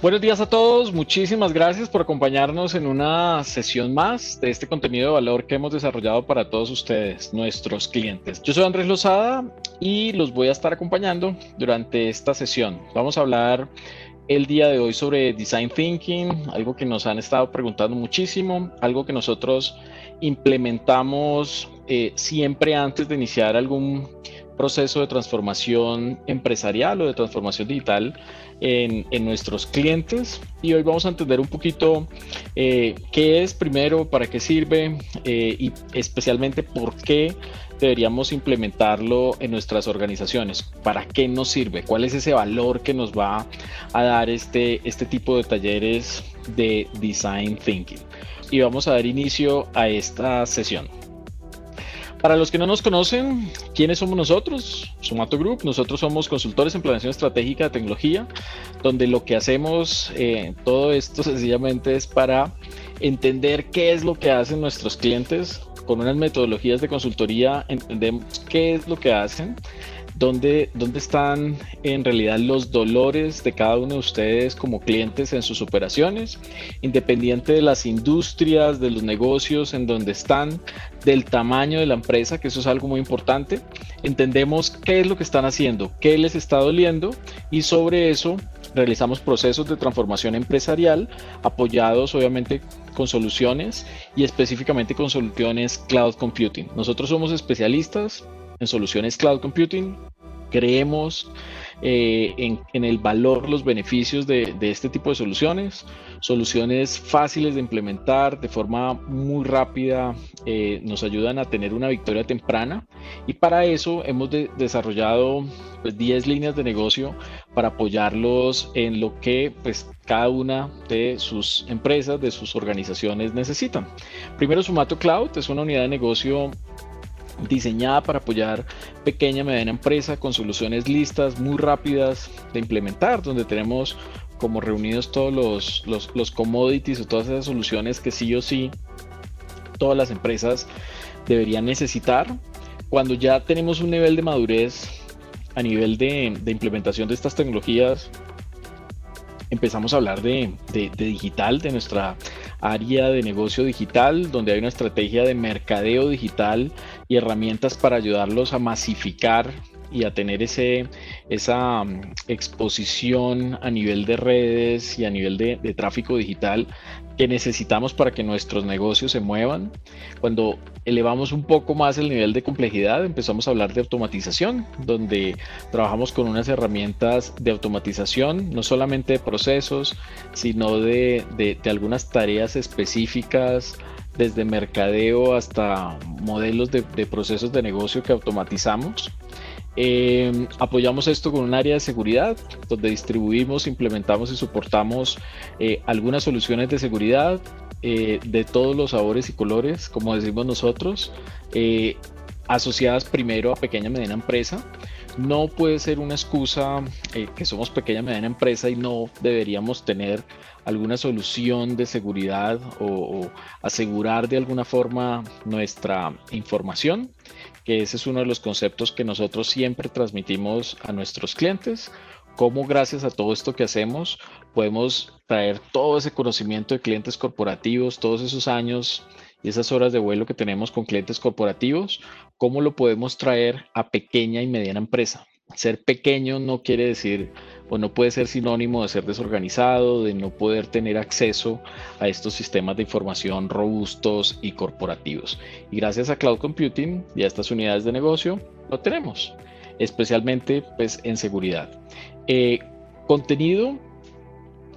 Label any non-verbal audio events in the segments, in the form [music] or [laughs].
Buenos días a todos, muchísimas gracias por acompañarnos en una sesión más de este contenido de valor que hemos desarrollado para todos ustedes, nuestros clientes. Yo soy Andrés Lozada y los voy a estar acompañando durante esta sesión. Vamos a hablar el día de hoy sobre Design Thinking, algo que nos han estado preguntando muchísimo, algo que nosotros implementamos eh, siempre antes de iniciar algún proceso de transformación empresarial o de transformación digital en, nuestros clientes y hoy vamos a entender un poquito eh, qué es primero, para qué sirve eh, y especialmente por qué deberíamos implementarlo en nuestras organizaciones, para qué nos sirve, cuál es ese valor que nos va a dar este, este tipo de talleres de design thinking. Y vamos a dar inicio a esta sesión. Para los que no nos conocen, ¿quiénes somos nosotros? Sumato Group, nosotros somos consultores en planeación estratégica de tecnología, donde lo que hacemos, eh, todo esto [laughs] sencillamente es para entender qué es lo que hacen nuestros clientes. Con unas metodologías de consultoría entendemos qué es lo que hacen ¿Dónde, ¿Dónde están en realidad los dolores de cada uno de ustedes como clientes en sus operaciones? Independiente de las industrias, de los negocios en donde están, del tamaño de la empresa, que eso es algo muy importante. Entendemos qué es lo que están haciendo, qué les está doliendo y sobre eso realizamos procesos de transformación empresarial apoyados obviamente con soluciones y específicamente con soluciones cloud computing. Nosotros somos especialistas en soluciones cloud computing. Creemos eh, en, el valor, los beneficios de, este tipo de soluciones, soluciones fáciles de implementar de forma muy rápida, eh, nos ayudan a tener una victoria temprana y para eso hemos desarrollado 10 pues, líneas de negocio para apoyarlos en lo que pues, cada una de sus empresas, de sus organizaciones necesitan. Primero, Sumato Cloud es una unidad de negocio diseñada para apoyar pequeña y mediana empresa con soluciones listas muy rápidas de implementar, donde tenemos como reunidos todos los, los, los commodities o todas esas soluciones que sí o sí todas las empresas deberían necesitar. Cuando ya tenemos un nivel de madurez a nivel de, de implementación de estas tecnologías, empezamos a hablar de, de, de, digital, de nuestra área de negocio digital, donde hay una estrategia de mercadeo digital y herramientas para ayudarlos a masificar y a tener ese, esa mm, exposición a nivel de redes y a nivel de, tráfico digital que necesitamos para que nuestros negocios se muevan. Cuando elevamos un poco más el nivel de complejidad, empezamos a hablar de automatización, donde trabajamos con unas herramientas de automatización, no solamente de procesos, sino de, de algunas tareas específicas desde mercadeo hasta modelos de, procesos de negocio que automatizamos. Eh, apoyamos esto con un área de seguridad, donde distribuimos, implementamos y soportamos eh, algunas soluciones de seguridad eh, de todos los sabores y colores, como decimos nosotros, asociadas primero a pequeña y mediana empresa. No puede ser una excusa que somos pequeña mediana empresa y no deberíamos tener alguna solución de seguridad o, asegurar de alguna forma nuestra información, que ese es uno de los conceptos que nosotros siempre transmitimos a nuestros clientes, cómo gracias a todo esto que hacemos podemos traer todo ese conocimiento de clientes corporativos, todos esos años y esas horas de vuelo que tenemos con clientes corporativos, cómo lo podemos traer a pequeña y mediana empresa. Ser pequeño no quiere decir o no puede ser sinónimo de ser desorganizado, de no poder tener acceso a estos sistemas de información robustos y corporativos. Y gracias a Cloud Computing y a estas unidades de negocio lo tenemos, especialmente pues, en seguridad. Eh, contenido,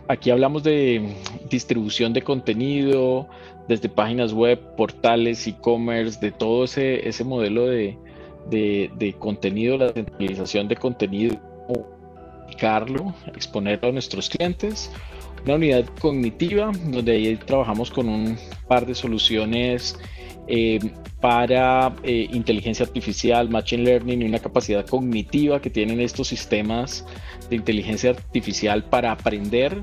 aquí hablamos de distribución de contenido desde páginas web, portales, e-commerce, de todo ese, ese modelo de, de contenido, la centralización de contenido exponerlo a nuestros clientes. Una unidad cognitiva, donde ahí trabajamos con un par de soluciones eh, para eh, inteligencia artificial, machine learning y una capacidad cognitiva que tienen estos sistemas de inteligencia artificial para aprender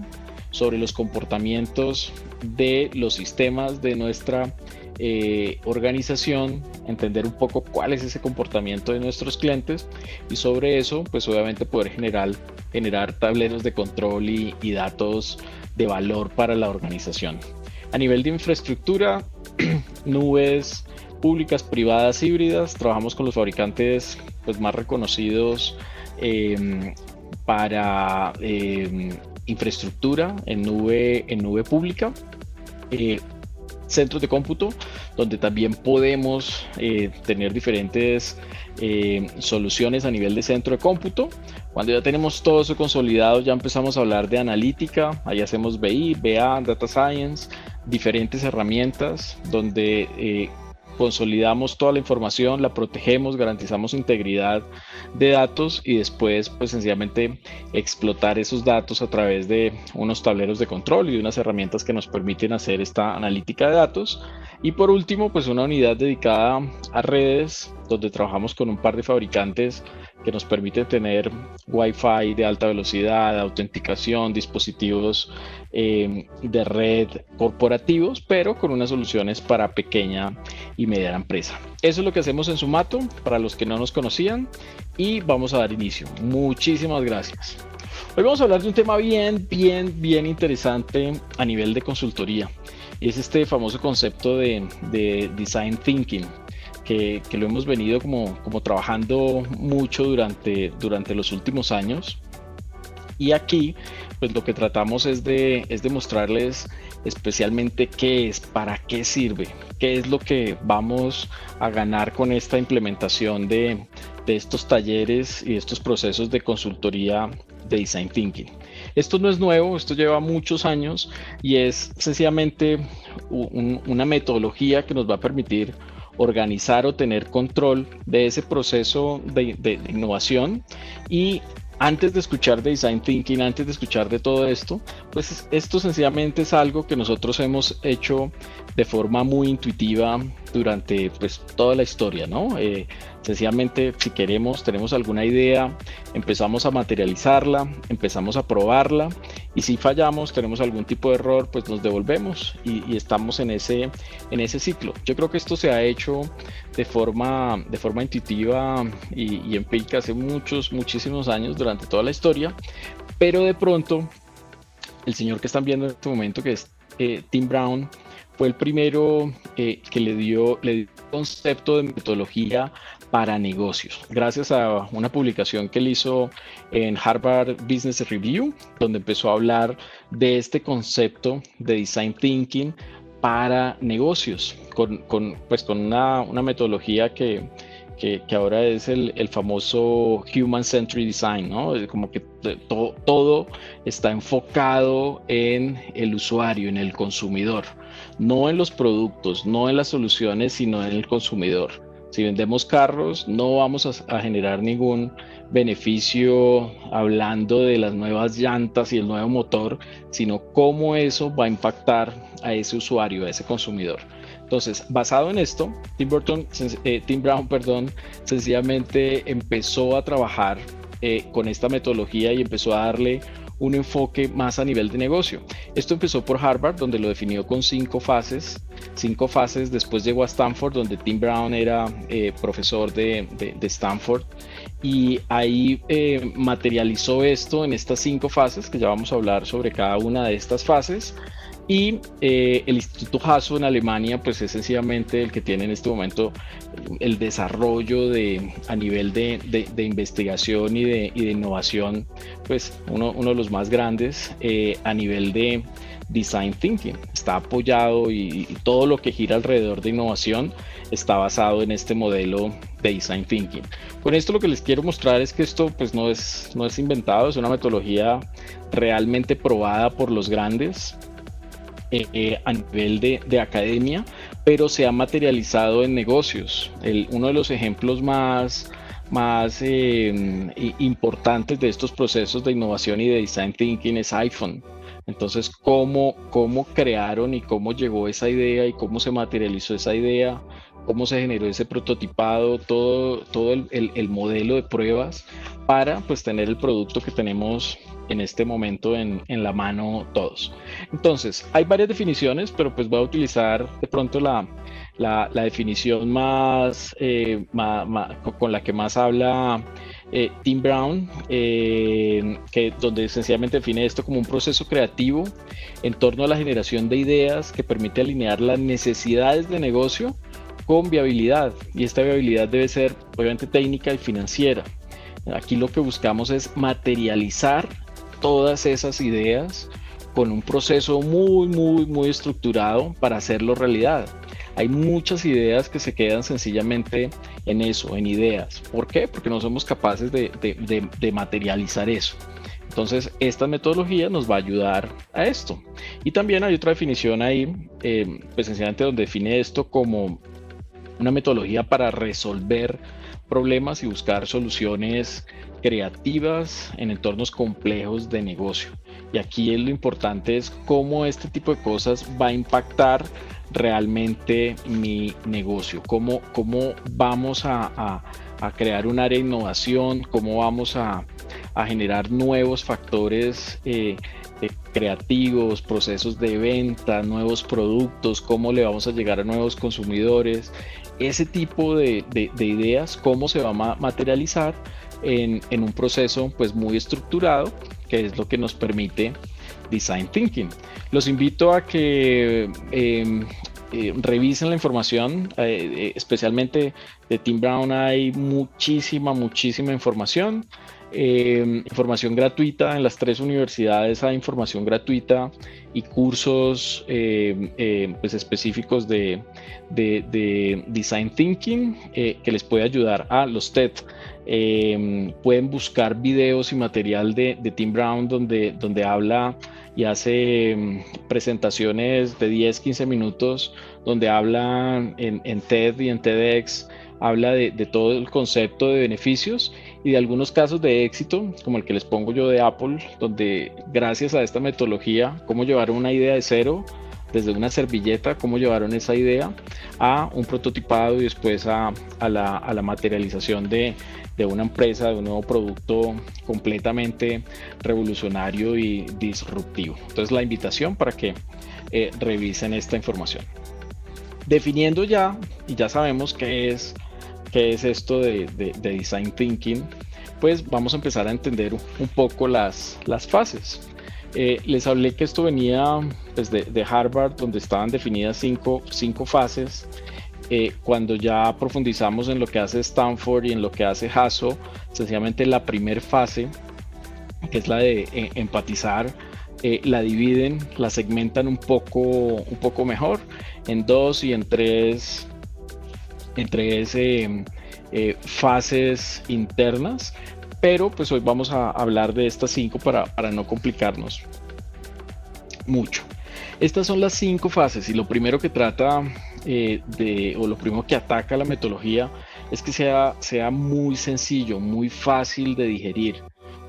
sobre los comportamientos de los sistemas de nuestra eh, organización, entender un poco cuál es ese comportamiento de nuestros clientes y sobre eso, pues obviamente poder generar, generar tableros de control y, datos de valor para la organización. A nivel de infraestructura, [clears throat] nubes públicas, privadas, híbridas, trabajamos con los fabricantes pues, más reconocidos em, para em, infraestructura en nube, en nube pública. Eh, centros de cómputo donde también podemos eh, tener diferentes eh, soluciones a nivel de centro de cómputo. Cuando ya tenemos todo eso consolidado, ya empezamos a hablar de analítica, ahí hacemos BI, BA, Data Science, diferentes herramientas donde consolidamos toda la información, la protegemos, garantizamos integridad de datos y después pues sencillamente explotar esos datos a través de unos tableros de control y de unas herramientas que nos permiten hacer esta analítica de datos. Y por último pues una unidad dedicada a redes donde trabajamos con un par de fabricantes que nos permite tener Wi-Fi de alta velocidad, autenticación, dispositivos eh, de red corporativos, pero con unas soluciones para pequeña y mediana empresa. Eso es lo que hacemos en Sumato, para los que no nos conocían, y vamos a dar inicio. Muchísimas gracias. Hoy vamos a hablar de un tema bien, bien, bien interesante a nivel de consultoría. Es este famoso concepto de design thinking que, lo hemos venido como, como trabajando mucho durante, durante los últimos años. Y aquí, pues lo que tratamos es de, es de mostrarles especialmente qué es, para qué sirve, qué es lo que vamos a ganar con esta implementación de, de estos talleres y estos procesos de consultoría de Design Thinking. Esto no es nuevo, esto lleva muchos años y es sencillamente una metodología que nos va a permitir organizar o tener control de ese proceso de, innovación y antes de escuchar de design thinking, antes de escuchar de todo esto, pues esto sencillamente es algo que nosotros hemos hecho de forma muy intuitiva durante pues toda la historia, ¿no? Eh, Sencillamente, si queremos, tenemos alguna idea, empezamos a materializarla, empezamos a probarla y si fallamos, tenemos algún tipo de error, pues nos devolvemos y, estamos en ese, en ese ciclo. Yo creo que esto se ha hecho de forma, de forma intuitiva y, empírica hace muchos, muchísimos años durante toda la historia, pero de pronto el señor que están viendo en este momento, que es eh, Tim Brown, fue el primero que le dio, le dio concepto de metodología para negocios, gracias a una publicación que él hizo en Harvard Business Review, donde empezó a hablar de este concepto de design thinking para negocios, con, pues con una, metodología que, que, ahora es el, famoso Human Centered Design, ¿no? Como que todo está enfocado en el usuario, en el consumidor, no en los productos, no en las soluciones, sino en el consumidor. Si vendemos carros, no vamos a, generar ningún beneficio hablando de las nuevas llantas y el nuevo motor, sino cómo eso va a impactar a ese usuario, a ese consumidor. Entonces, basado en esto, Tim, Burton, eh, Tim Brown [laughs] perdón, sencillamente empezó a trabajar eh, con esta metodología y empezó a darle un enfoque más a nivel de negocio. Esto empezó por Harvard, donde lo definió con cinco fases. Cinco fases, después llegó a Stanford, donde Tim Brown era eh, profesor de, Stanford, y ahí eh, materializó esto en estas cinco fases, que ya vamos a hablar sobre cada una de estas fases. Y eh, el Instituto Hasso en Alemania, pues es sencillamente el que tiene en este momento el desarrollo de, a nivel de, de, investigación y de, y de, innovación, pues uno, uno, de los más grandes eh, a nivel de design thinking. Está apoyado y, y, todo lo que gira alrededor de innovación está basado en este modelo de design thinking. Con esto lo que les quiero mostrar es que esto pues no es, no es inventado, es una metodología realmente probada por los grandes eh, a nivel de, academia, pero se ha materializado en negocios. uno de los ejemplos más, más eh, importantes de estos procesos de innovación y de design thinking es iPhone. Entonces, ¿cómo, cómo crearon y cómo llegó esa idea y cómo se materializó esa idea, cómo se generó ese prototipado, todo, todo el, el modelo de pruebas para pues tener el producto que tenemos en este momento en, la mano todos. Entonces, hay varias definiciones, pero pues voy a utilizar de pronto la, la, definición más, eh, con la que más habla eh, Tim Brown, eh, que, donde sencillamente define esto como un proceso creativo en torno a la generación de ideas que permite alinear las necesidades de negocio con viabilidad. Y esta viabilidad debe ser obviamente técnica y financiera. Aquí lo que buscamos es materializar todas esas ideas con un proceso muy, muy, muy estructurado para hacerlo realidad. Hay muchas ideas que se quedan sencillamente en eso, en ideas. ¿Por qué? Porque no somos capaces de, materializar eso. Entonces, esta metodología nos va a ayudar a esto. Y también hay otra definición ahí, eh, pues sencillamente donde define esto como una metodología para resolver problemas y buscar soluciones creativas en entornos complejos de negocio. Y aquí lo importante es cómo este tipo de cosas va a impactar realmente mi negocio, cómo, cómo vamos a, crear un área de innovación, cómo vamos a, generar nuevos factores eh, eh, creativos, procesos de venta, nuevos productos, cómo le vamos a llegar a nuevos consumidores, ese tipo de, ideas, cómo se va a materializar en, un proceso pues muy estructurado, que es lo que nos permite Design Thinking. Los invito a que em, eh, revisen la información, eh, eh, especialmente de Tim Brown hay muchísima, muchísima información. información gratuita en las tres universidades hay información gratuita y cursos pues específicos de, design thinking que les puede ayudar a los TED. Pueden buscar videos y material de, de Tim Brown donde, donde habla y hace mm, presentaciones de 10, 15 minutos donde habla en, TED y en TEDx, habla de, todo el concepto de beneficios y de algunos casos de éxito, como el que les pongo yo de Apple, donde gracias a esta metodología, cómo llevaron una idea de cero desde una servilleta, cómo llevaron esa idea a un prototipado y después a, la, a la, materialización de, de una empresa, de un nuevo producto completamente revolucionario y disruptivo. Entonces la invitación para que eh, revisen esta información. Definiendo ya, y ya sabemos qué es, qué es esto de, design thinking, pues vamos a empezar a entender un poco las, las fases. Eh, les hablé que esto venía pues, de, Harvard, donde estaban definidas cinco, cinco fases eh, cuando ya profundizamos en lo que hace Stanford y en lo que hace Hasso, sencillamente la primera fase, que es la de eh, empatizar, la dividen, la segmentan un poco, un poco mejor en dos y en tres, en tres fases internas. Pero pues hoy vamos a hablar de estas cinco para, para no complicarnos mucho. Estas son las cinco fases y lo primero que trata eh, de, o lo primero que ataca la metodología es que sea, sea muy sencillo, muy fácil de digerir.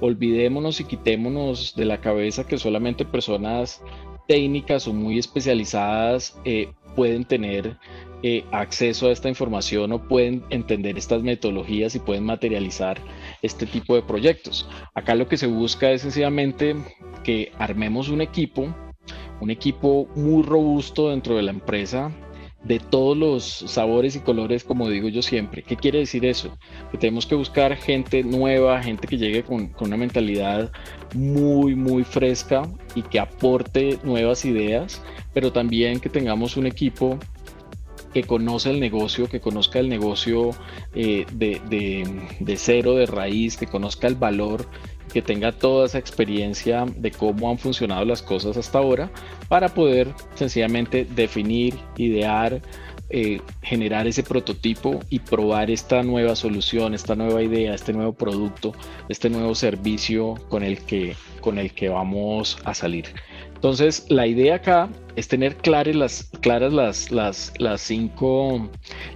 Olvidémonos y quitémonos de la cabeza que solamente personas técnicas o muy especializadas eh, pueden tener eh, acceso a esta información o pueden entender estas metodologías y pueden materializar este tipo de proyectos. Acá lo que se busca es sencillamente que armemos un equipo un equipo muy robusto dentro de la empresa, de todos los sabores y colores, como digo yo siempre. ¿Qué quiere decir eso? Que tenemos que buscar gente nueva, gente que llegue con, una mentalidad muy, muy fresca y que aporte nuevas ideas, pero también que tengamos un equipo que conoce el negocio, que conozca el negocio eh, de, de, cero, de raíz, que conozca el valor que tenga toda esa experiencia de cómo han funcionado las cosas hasta ahora para poder sencillamente definir, idear, eh, generar ese prototipo y probar esta nueva solución, esta nueva idea, este nuevo producto, este nuevo servicio con el que, con el que vamos a salir. Entonces, la idea acá es tener claras las, claras las, las, las, cinco,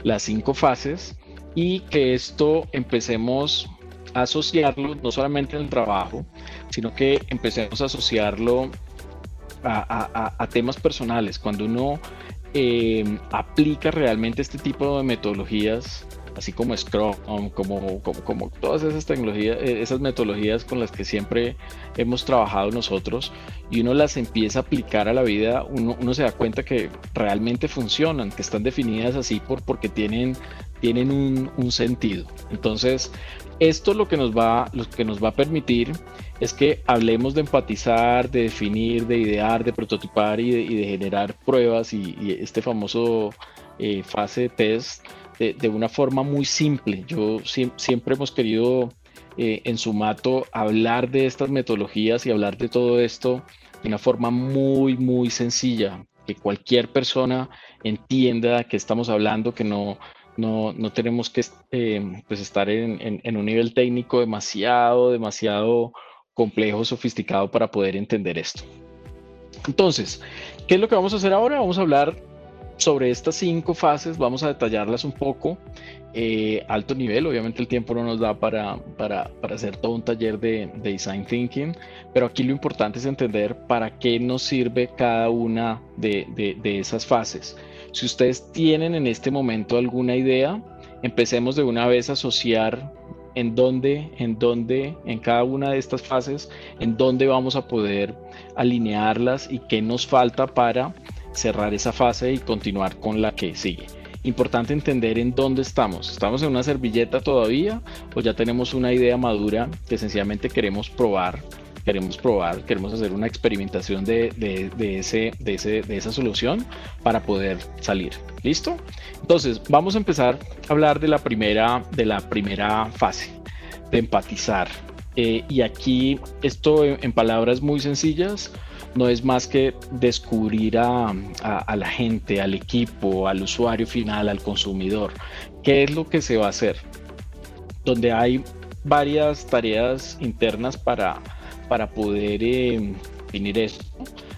las cinco fases y que esto empecemos asociarlo no solamente en el trabajo, sino que empecemos a asociarlo a, temas personales. Cuando uno eh, aplica realmente este tipo de metodologías así como Scrum, como, como, todas esas tecnologías, eh, esas metodologías con las que siempre hemos trabajado nosotros, y uno las empieza a aplicar a la vida, uno, se da cuenta que realmente funcionan, que están definidas así por, porque tienen, tienen un, un sentido. Entonces, esto lo que nos va, lo que nos va a permitir es que hablemos de empatizar, de definir, de idear, de prototipar y de, generar pruebas y, este famoso eh, fase de test de, una forma muy simple. Yo siempre hemos querido eh, en Sumato hablar de estas metodologías y hablar de todo esto de una forma muy, muy sencilla, que cualquier persona entienda que estamos hablando, que no, no, no tenemos que eh, pues estar en, en, un nivel técnico demasiado, demasiado complejo, sofisticado para poder entender esto. Entonces, ¿qué es lo que vamos a hacer ahora? Vamos a hablar sobre estas cinco fases, vamos a detallarlas un poco. Eh, alto nivel, obviamente el tiempo no nos da para, para, para hacer todo un taller de, de, design thinking, pero aquí lo importante es entender para qué nos sirve cada una de, de, de esas fases. Si ustedes tienen en este momento alguna idea, empecemos de una vez a asociar en dónde, en dónde, en cada una de estas fases, en dónde vamos a poder alinearlas y qué nos falta para cerrar esa fase y continuar con la que sigue. Importante entender en dónde estamos. ¿Estamos en una servilleta todavía o ya tenemos una idea madura que sencillamente queremos probar queremos probar, queremos hacer una experimentación de, ese, de, ese, de esa solución para poder salir. ¿Listo? Entonces, vamos a empezar a hablar de la primera, de la primera fase, de empatizar. Eh, y aquí esto en, palabras muy sencillas no es más que descubrir a, a, la gente, al equipo, al usuario final, al consumidor, qué es lo que se va a hacer. Donde hay varias tareas internas para, para poder eh, definir esto.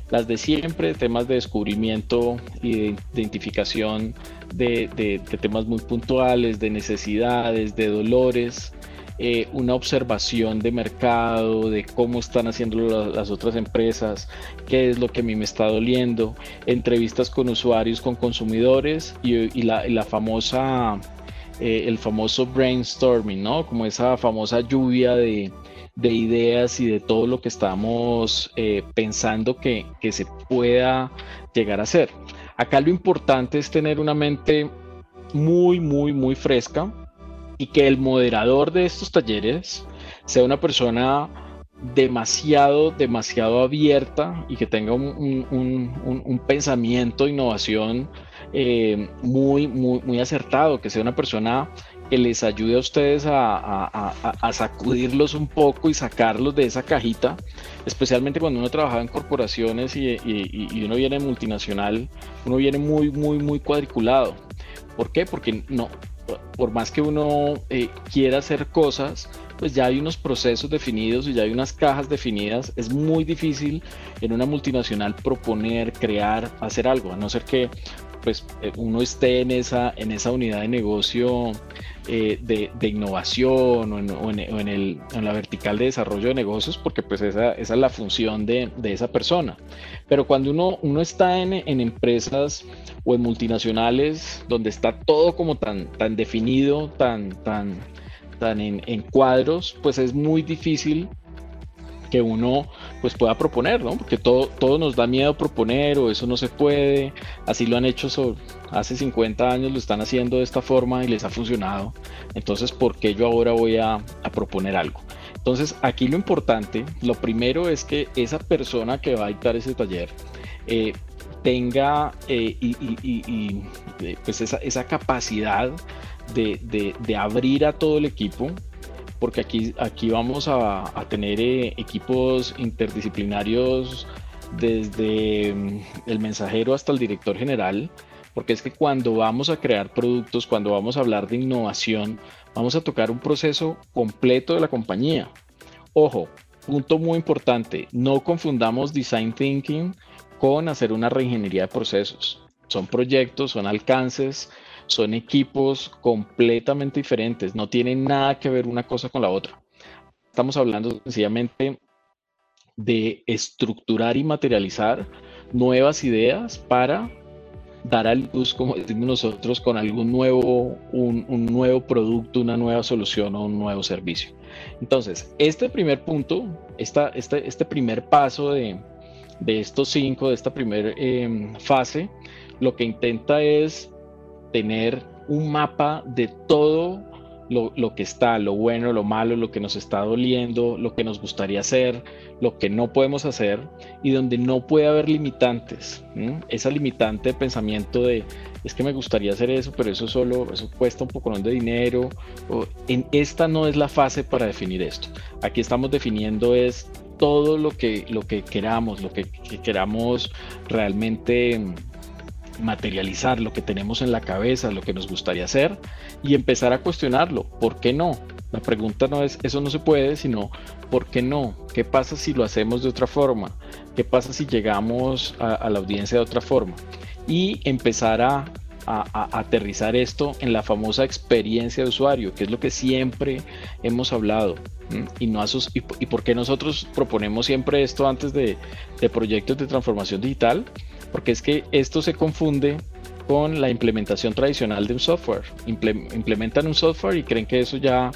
Las de siempre, temas de descubrimiento y de identificación de, temas muy puntuales, de necesidades, de dolores, eh, una observación de mercado, de cómo están haciendo las otras empresas, qué es lo que a mí me está doliendo, entrevistas con usuarios, con consumidores y, la, famosa, eh, el famoso brainstorming, ¿no? Como esa famosa lluvia de, de ideas y de todo lo que estamos eh, pensando que, que se pueda llegar a hacer. Acá lo importante es tener una mente muy, muy, muy fresca y que el moderador de estos talleres sea una persona demasiado, demasiado abierta y que tenga un, un, un, pensamiento de innovación eh, muy, muy, muy acertado, que sea una persona que les ayude a ustedes a, sacudirlos un poco y sacarlos de esa cajita, especialmente cuando uno trabaja en corporaciones y, uno viene multinacional, uno viene muy, muy, muy cuadriculado. ¿Por qué? Porque no, por más que uno eh, quiera hacer cosas, pues ya hay unos procesos definidos y ya hay unas cajas definidas. Es muy difícil en una multinacional proponer, crear, hacer algo, a no ser que pues eh, uno esté en esa, en esa unidad de negocio eh, de, innovación o, en, la vertical de desarrollo de negocios, porque pues esa, esa es la función de, esa persona. Pero cuando uno, uno está en, en, empresas o en multinacionales donde está todo como tan, tan definido, tan, tan, tan en, en cuadros, pues es muy difícil que uno pues pueda proponer, ¿no? Porque todo, todo nos da miedo proponer o eso no se puede, así lo han hecho hace 50 años, lo están haciendo de esta forma y les ha funcionado, entonces ¿por qué yo ahora voy a, proponer algo? Entonces aquí lo importante, lo primero es que esa persona que va a dictar ese taller eh, tenga eh, y, eh, pues esa, esa capacidad de, de abrir a todo el equipo porque aquí, aquí vamos a, tener eh, equipos interdisciplinarios desde mm, el mensajero hasta el director general, porque es que cuando vamos a crear productos, cuando vamos a hablar de innovación, vamos a tocar un proceso completo de la compañía. Ojo, punto muy importante, no confundamos design thinking con hacer una reingeniería de procesos. Son proyectos, son alcances, son equipos completamente diferentes, no tienen nada que ver una cosa con la otra. Estamos hablando sencillamente de estructurar y materializar nuevas ideas para dar a luz, como decimos nosotros, con algún nuevo, un, nuevo producto, una nueva solución o un nuevo servicio. Entonces, este primer punto, esta, este, este primer paso de, de estos cinco, de esta primera em, fase, lo que intenta es tener un mapa de todo lo, que está, lo bueno, lo malo, lo que nos está doliendo, lo que nos gustaría hacer, lo que no podemos hacer y donde no puede haber limitantes. Esa limitante de pensamiento de es que me gustaría hacer eso, pero eso solo, eso cuesta un poco de dinero. en esta no es la fase para definir esto. Aquí estamos definiendo es todo lo que, lo que queramos, lo que, que queramos realmente materializar lo que tenemos en la cabeza, lo que nos gustaría hacer y empezar a cuestionarlo. ¿Por qué no? La pregunta no es eso no se puede, sino ¿por qué no? ¿Qué pasa si lo hacemos de otra forma? ¿Qué pasa si llegamos a, la audiencia de otra forma? Y empezar a, aterrizar esto en la famosa experiencia de usuario, que es lo que siempre hemos hablado. Y, no y, y, por qué nosotros proponemos siempre esto antes de proyectos de transformación digital? Porque es que esto se confunde con la implementación tradicional de un software. implementan un software y creen que eso ya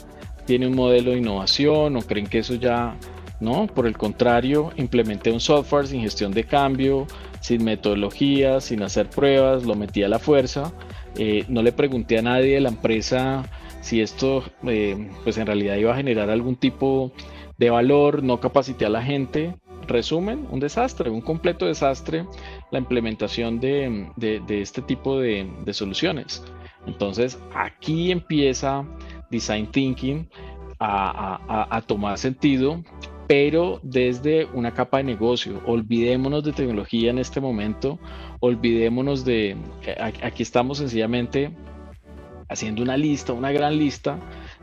tiene un modelo de innovación o creen que eso ya, no, por el contrario, implementé un software sin gestión de cambio, sin metodología, sin hacer pruebas, lo metí a la fuerza, eh, no le pregunté a nadie de la empresa si esto eh, pues en realidad iba a generar algún tipo de valor, no capacité a la gente, resumen, un desastre, un completo desastre la implementación de, este tipo de, soluciones. Entonces aquí empieza Design Thinking a, tomar sentido, pero desde una capa de negocio. Olvidémonos de tecnología en este momento, olvidémonos de, aquí estamos sencillamente haciendo una lista, una gran lista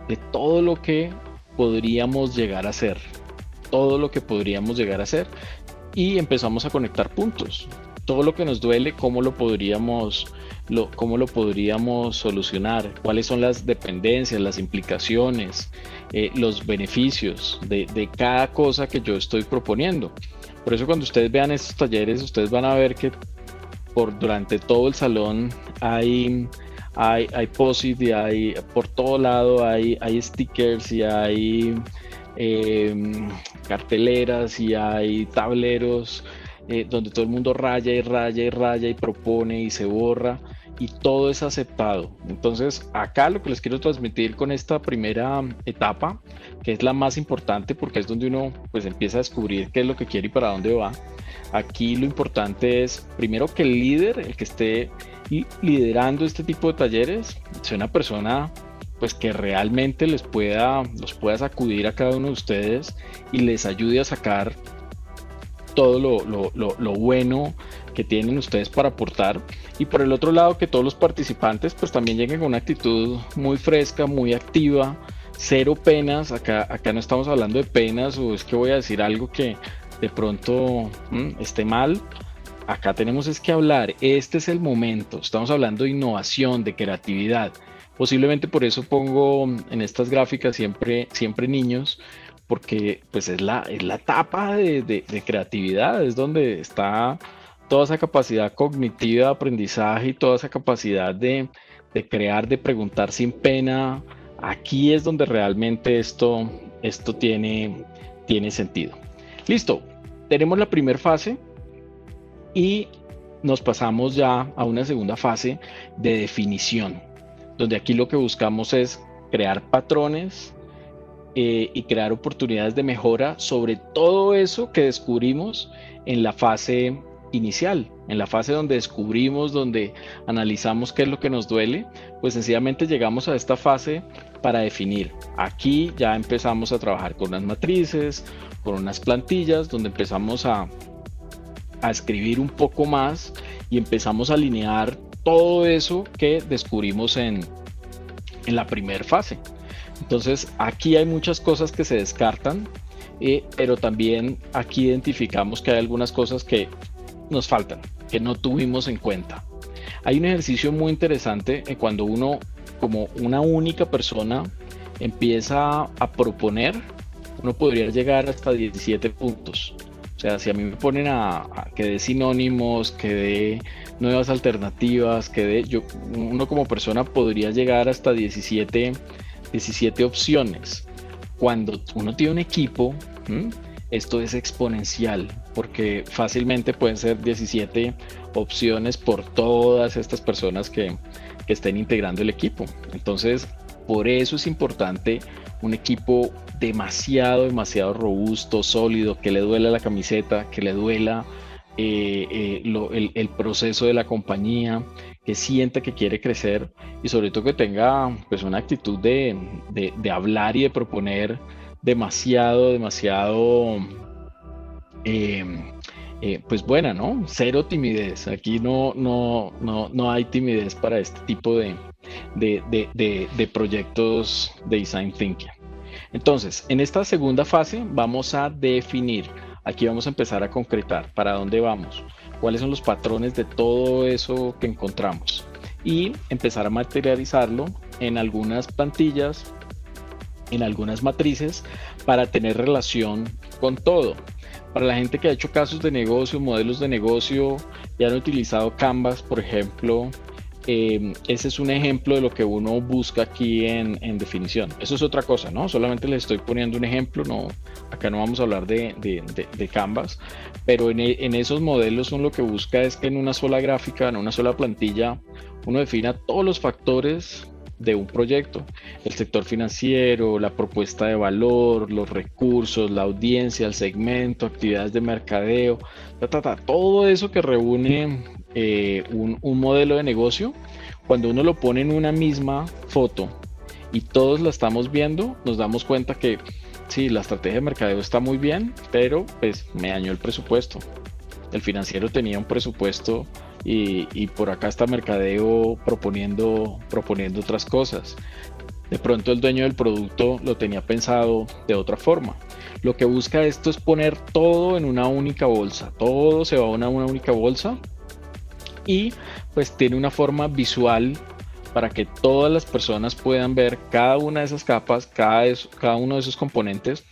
de todo lo que podríamos llegar a hacer todo lo que podríamos llegar a hacer y empezamos a conectar puntos. Todo lo que nos duele, cómo lo podríamos, lo, cómo lo podríamos solucionar, cuáles son las dependencias, las implicaciones, eh, los beneficios de, de cada cosa que yo estoy proponiendo. Por eso cuando ustedes vean estos talleres, ustedes van a ver que por durante todo el salón hay hay, hay post y hay por todo lado hay, hay stickers y hay Em, carteleras y hay tableros eh, donde todo el mundo raya y raya y raya y propone y se borra y todo es aceptado. Entonces, acá lo que les quiero transmitir con esta primera etapa, que es la más importante porque es donde uno pues empieza a descubrir qué es lo que quiere y para dónde va. Aquí lo importante es primero que el líder, el que esté liderando este tipo de talleres, sea una persona pues que realmente les pueda, los pueda sacudir a cada uno de ustedes y les ayude a sacar todo lo, bueno que tienen ustedes para aportar. Y por el otro lado, que todos los participantes pues también lleguen con una actitud muy fresca, muy activa, cero penas. Acá, acá no estamos hablando de penas o es que voy a decir algo que de pronto mm, esté mal. Acá tenemos es que hablar, este es el momento, estamos hablando de innovación, de creatividad, Posiblemente por eso pongo en estas gráficas siempre, siempre niños, porque pues es la, es la etapa de, creatividad, es donde está toda esa capacidad cognitiva de aprendizaje y toda esa capacidad de, crear, de preguntar sin pena. Aquí es donde realmente esto, esto tiene, tiene sentido. Listo, tenemos la primera fase y nos pasamos ya a una segunda fase de definición donde aquí lo que buscamos es crear patrones eh, y crear oportunidades de mejora sobre todo eso que descubrimos en la fase inicial, en la fase donde descubrimos, donde analizamos qué es lo que nos duele, pues sencillamente llegamos a esta fase para definir. Aquí ya empezamos a trabajar con unas matrices, con unas plantillas, donde empezamos a, a escribir un poco más y empezamos a alinear todo eso que descubrimos en, en la primera fase. Entonces aquí hay muchas cosas que se descartan, eh, pero también aquí identificamos que hay algunas cosas que nos faltan, que no tuvimos en cuenta. Hay un ejercicio muy interesante en cuando uno, como una única persona, empieza a proponer, uno podría llegar hasta 17 puntos. O sea, si a mí me ponen a, que dé sinónimos, que dé nuevas alternativas, que dé, yo, uno como persona podría llegar hasta 17, 17 opciones. Cuando uno tiene un equipo, esto es exponencial, porque fácilmente pueden ser 17 opciones por todas estas personas que, que estén integrando el equipo. Entonces, por eso es importante un equipo demasiado, demasiado robusto, sólido, que le duela la camiseta, que le duela eh, eh, el, proceso de la compañía, que sienta que quiere crecer y sobre todo que tenga pues una actitud de, hablar y de proponer demasiado, demasiado eh, pues buena, ¿no? Cero timidez. Aquí no, no, no, no hay timidez para este tipo de, de, proyectos de design thinking. Entonces, en esta segunda fase vamos a definir, aquí vamos a empezar a concretar para dónde vamos, cuáles son los patrones de todo eso que encontramos y empezar a materializarlo en algunas plantillas, en algunas matrices para tener relación con todo. Para la gente que ha hecho casos de negocio, modelos de negocio y han utilizado Canvas, por ejemplo, eh, ese es un ejemplo de lo que uno busca aquí en, definición. Eso es otra cosa, ¿no? Solamente les estoy poniendo un ejemplo, no, acá no vamos a hablar de, de, Canvas, pero en, en, esos modelos uno lo que busca es que en una sola gráfica, en una sola plantilla, uno defina todos los factores de un proyecto, el sector financiero, la propuesta de valor, los recursos, la audiencia, el segmento, actividades de mercadeo, todo eso que reúne eh, un, modelo de negocio, cuando uno lo pone en una misma foto y todos la estamos viendo, nos damos cuenta que sí, la estrategia de mercadeo está muy bien, pero pues me dañó el presupuesto. El financiero tenía un presupuesto y, por acá está mercadeo proponiendo, proponiendo otras cosas. De pronto el dueño del producto lo tenía pensado de otra forma. Lo que busca esto es poner todo en una única bolsa. Todo se va a una única bolsa y pues tiene una forma visual para que todas las personas puedan ver cada una de esas capas, cada, cada uno de esos componentes,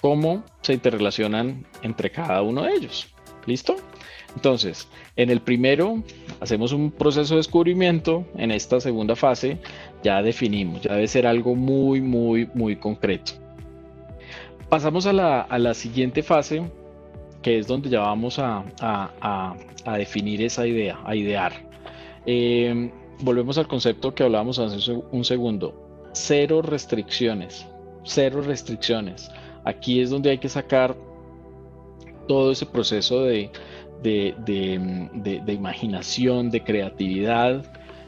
cómo se interrelacionan entre cada uno de ellos. ¿Listo? Entonces, en el primero hacemos un proceso de descubrimiento, en esta segunda fase ya definimos, ya debe ser algo muy, muy, muy concreto. Pasamos a la, a la siguiente fase, que es donde ya vamos a, definir esa idea, a idear. Em, volvemos al concepto que hablábamos hace un segundo. Cero restricciones, cero restricciones. Aquí es donde hay que sacar todo ese proceso de, de, imaginación, de creatividad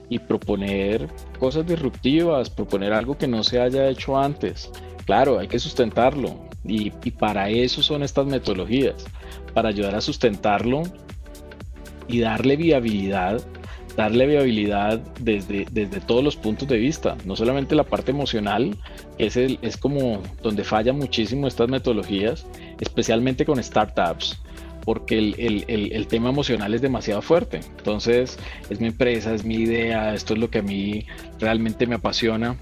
y proponer cosas disruptivas, proponer algo que no se haya hecho antes. Claro, hay que sustentarlo y, y para eso son estas metodologías para ayudar a sustentarlo y darle viabilidad, darle viabilidad desde, desde todos los puntos de vista, no solamente la parte emocional, que es, el, es como donde falla muchísimo estas metodologías, especialmente con startups, porque el, el, el, tema emocional es demasiado fuerte. Entonces, es mi empresa, es mi idea, esto es lo que a mí realmente me apasiona.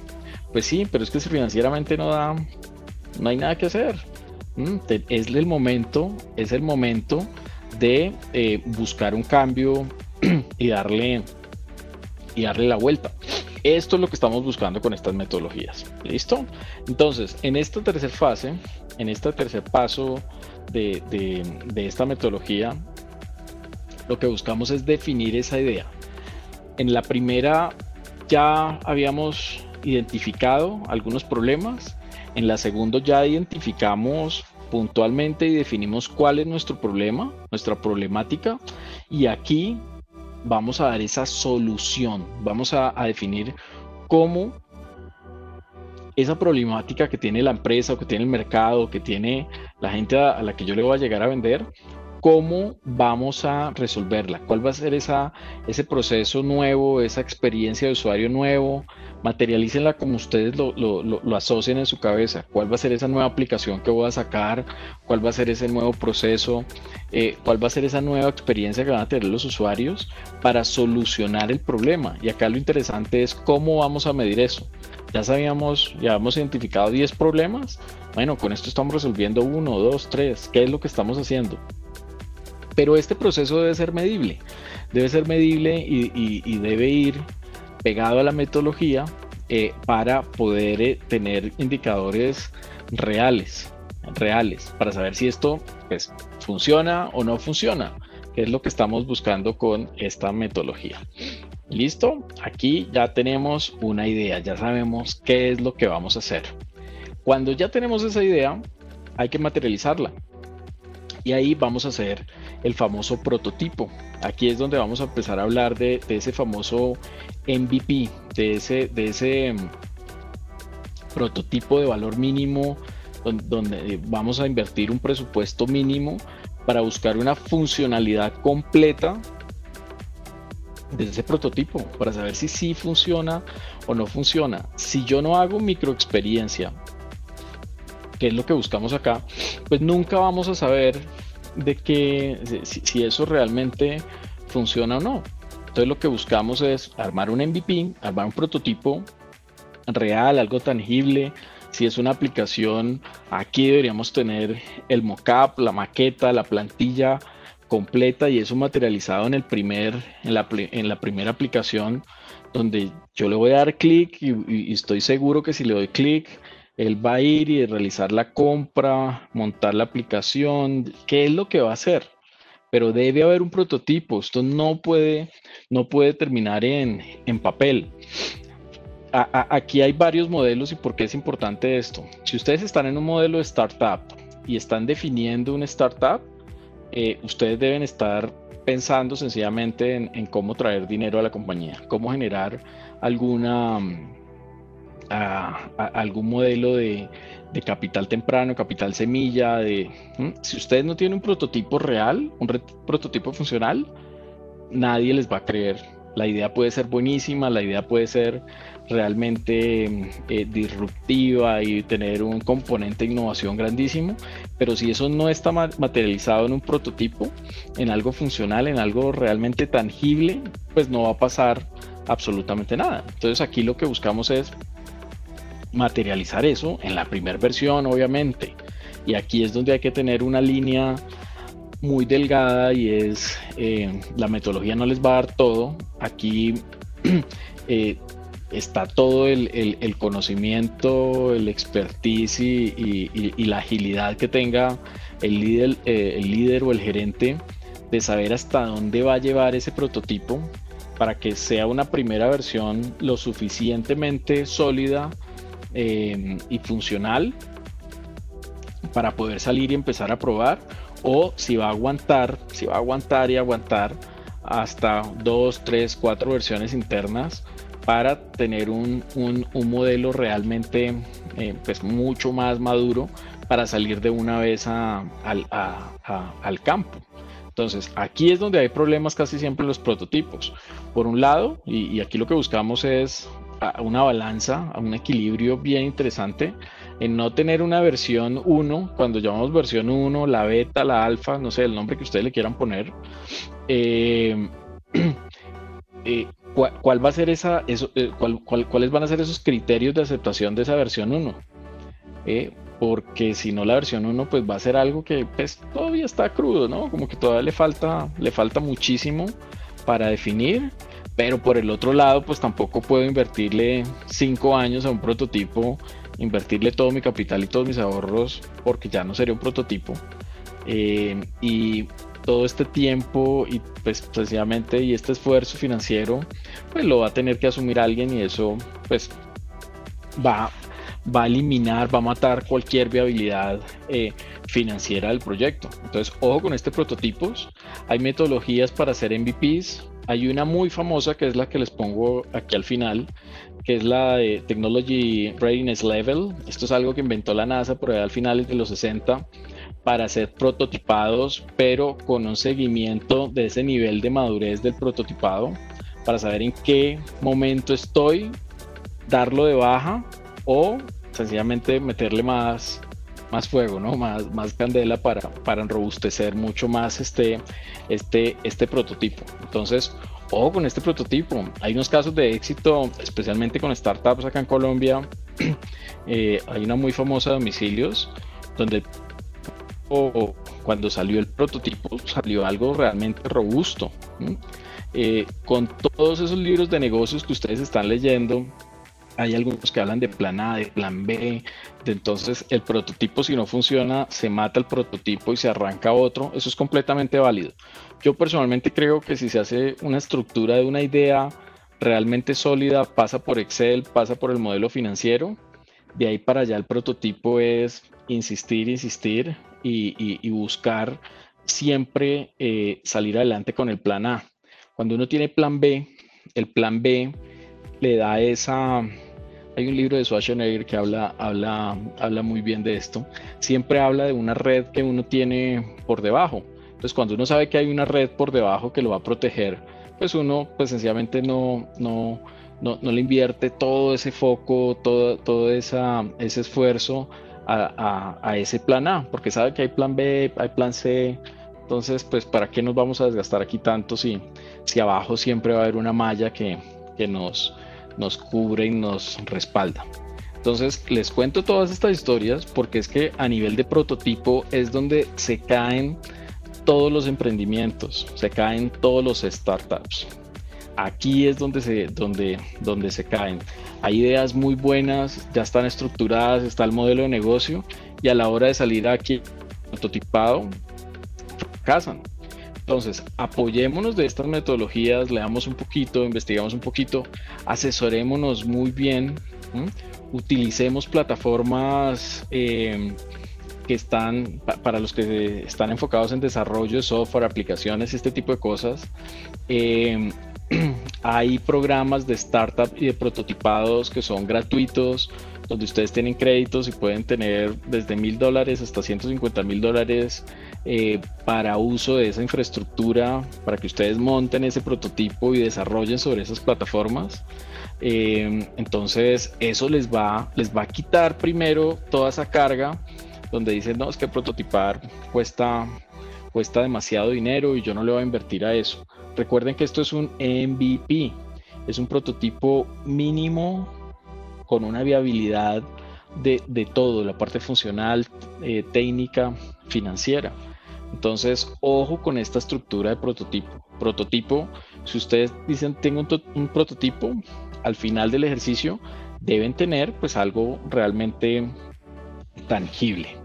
Pues sí, pero es que si financieramente no da, no hay nada que hacer. Mm, es el momento, es el momento de eh, buscar un cambio [clears throat] y darle, y darle la vuelta. Esto es lo que estamos buscando con estas metodologías. ¿Listo? Entonces, en esta tercera fase, en este tercer paso de, de esta metodología, lo que buscamos es definir esa idea. En la primera ya habíamos identificado algunos problemas en la segunda ya identificamos puntualmente y definimos cuál es nuestro problema, nuestra problemática, y aquí vamos a dar esa solución, vamos a, definir cómo esa problemática que tiene la empresa o que tiene el mercado, que tiene la gente a, la que yo le voy a llegar a vender, cómo vamos a resolverla, cuál va a ser esa, ese proceso nuevo, esa experiencia de usuario nuevo, materialícenla como ustedes lo, lo, asocien en su cabeza. ¿Cuál va a ser esa nueva aplicación que voy a sacar? ¿Cuál va a ser ese nuevo proceso? Eh, ¿Cuál va a ser esa nueva experiencia que van a tener los usuarios para solucionar el problema? Y acá lo interesante es cómo vamos a medir eso. Ya sabíamos, ya hemos identificado 10 problemas. Bueno, con esto estamos resolviendo uno, dos, tres. ¿Qué es lo que estamos haciendo? Pero este proceso debe ser medible, debe ser medible y, debe ir pegado a la metodología eh, para poder eh, tener indicadores reales, reales, para saber si esto pues, funciona o no funciona, que es lo que estamos buscando con esta metodología. Listo, aquí ya tenemos una idea, ya sabemos qué es lo que vamos a hacer. Cuando ya tenemos esa idea, hay que materializarla. Y ahí vamos a hacer el famoso prototipo. Aquí es donde vamos a empezar a hablar de, ese famoso MVP, de ese, de ese mm, prototipo de valor mínimo donde, vamos a invertir un presupuesto mínimo para buscar una funcionalidad completa de ese prototipo para saber si sí funciona o no funciona. Si yo no hago microexperiencia, que es lo que buscamos acá, pues nunca vamos a saber de que si, eso realmente funciona o no. Entonces lo que buscamos es armar un MVP, armar un prototipo real, algo tangible. Si es una aplicación, aquí deberíamos tener el mockup, la maqueta, la plantilla completa y eso materializado en el primer, en la, en la primera aplicación donde yo le voy a dar clic y, estoy seguro que si le doy clic él va a ir y realizar la compra, montar la aplicación, qué es lo que va a hacer. Pero debe haber un prototipo, esto no puede, no puede terminar en, en papel. aquí hay varios modelos y por qué es importante esto. Si ustedes están en un modelo de startup y están definiendo una startup, eh, ustedes deben estar pensando sencillamente en, en, cómo traer dinero a la compañía, cómo generar alguna a, algún modelo de, capital temprano, capital semilla, de si ustedes no tienen un prototipo real, un prototipo funcional, nadie les va a creer. La idea puede ser buenísima, la idea puede ser realmente eh, disruptiva y tener un componente de innovación grandísimo, pero si eso no está materializado en un prototipo, en algo funcional, en algo realmente tangible, pues no va a pasar absolutamente nada. Entonces aquí lo que buscamos es materializar eso en la primera versión, obviamente. Y aquí es donde hay que tener una línea muy delgada y es eh, la metodología no les va a dar todo. Aquí [clears throat] eh, está todo el, conocimiento, el expertise y, la agilidad que tenga el líder, eh, el líder o el gerente de saber hasta dónde va a llevar ese prototipo para que sea una primera versión lo suficientemente sólida eh, y funcional para poder salir y empezar a probar o si va a aguantar, si va a aguantar y aguantar hasta dos, tres, cuatro versiones internas para tener un, modelo realmente eh, pues mucho más maduro para salir de una vez al campo. Entonces, aquí es donde hay problemas casi siempre los prototipos. Por un lado, y aquí lo que buscamos es una balanza, a un equilibrio bien interesante en no tener una versión 1, cuando llamamos versión 1, la beta, la alfa, no sé, el nombre que ustedes le quieran poner, [clears throat] eh, eh, ¿cuál, va a ser esa, eso, eh, cuáles van a ser esos criterios de aceptación de esa versión 1? porque si no la versión 1 pues va a ser algo que pues, todavía está crudo, ¿no? Como que todavía le falta, le falta muchísimo para definir pero por el otro lado, pues tampoco puedo invertirle cinco años a un prototipo, invertirle todo mi capital y todos mis ahorros, porque ya no sería un prototipo. Eh, y todo este tiempo y pues precisamente y este esfuerzo financiero, pues lo va a tener que asumir alguien y eso pues va, va a eliminar, va a matar cualquier viabilidad eh, financiera del proyecto. Entonces, ojo con este prototipos. Hay metodologías para hacer MVPs, hay una muy famosa que es la que les pongo aquí al final, que es la de Technology Readiness Level. Esto es algo que inventó la NASA por allá al final de los 60 para hacer prototipados, pero con un seguimiento de ese nivel de madurez del prototipado, para saber en qué momento estoy, darlo de baja o sencillamente meterle más más fuego, ¿no? Más, más candela para, para enrobustecer mucho más este, este, este prototipo. Entonces, ojo con este prototipo. Hay unos casos de éxito, especialmente con startups acá en Colombia. [clears throat] Eh, hay una muy famosa domicilios, donde cuando salió el prototipo salió algo realmente robusto. Eh, con todos esos libros de negocios que ustedes están leyendo, hay algunos que hablan de plan A, de plan B, de entonces el prototipo si no funciona, se mata el prototipo y se arranca otro, eso es completamente válido. Yo personalmente creo que si se hace una estructura de una idea realmente sólida, pasa por Excel, pasa por el modelo financiero, de ahí para allá el prototipo es insistir, insistir y, buscar siempre eh, salir adelante con el plan A. Cuando uno tiene plan B, el plan B le da esa... Hay un libro de Schwarzenegger que habla, habla, habla muy bien de esto. Siempre habla de una red que uno tiene por debajo. Entonces, cuando uno sabe que hay una red por debajo que lo va a proteger, pues uno pues sencillamente no, no, no, le invierte todo ese foco, todo, todo esa, ese esfuerzo a, a, ese plan A, porque sabe que hay plan B, hay plan C. Entonces, pues, ¿para qué nos vamos a desgastar aquí tanto si, si abajo siempre va a haber una malla que, que nos, nos cubre y nos respalda. Entonces les cuento todas estas historias porque es que a nivel de prototipo es donde se caen todos los emprendimientos, se caen todos los startups. Aquí es donde se, donde, donde se caen. Hay ideas muy buenas, ya están estructuradas, está el modelo de negocio y a la hora de salir aquí prototipado, fracasan. Entonces, apoyémonos de estas metodologías, leamos un poquito, investigamos un poquito, asesorémonos muy bien, utilicemos plataformas eh, que están, para los que están enfocados en desarrollo de software, aplicaciones, este tipo de cosas. Eh, [clears throat] hay programas de startup y de prototipados que son gratuitos, donde ustedes tienen créditos y pueden tener desde mil dólares hasta 150 mil dólares eh, para uso de esa infraestructura, para que ustedes monten ese prototipo y desarrollen sobre esas plataformas. Eh, entonces eso les va, les va a quitar primero toda esa carga donde dicen, no, es que prototipar cuesta, cuesta demasiado dinero y yo no le voy a invertir a eso. Recuerden que esto es un MVP, es un prototipo mínimo con una viabilidad de, de todo, la parte funcional, eh, técnica, financiera. Entonces, ojo con esta estructura de prototipo. Prototipo, si ustedes dicen tengo un, prototipo, al final del ejercicio deben tener pues algo realmente tangible.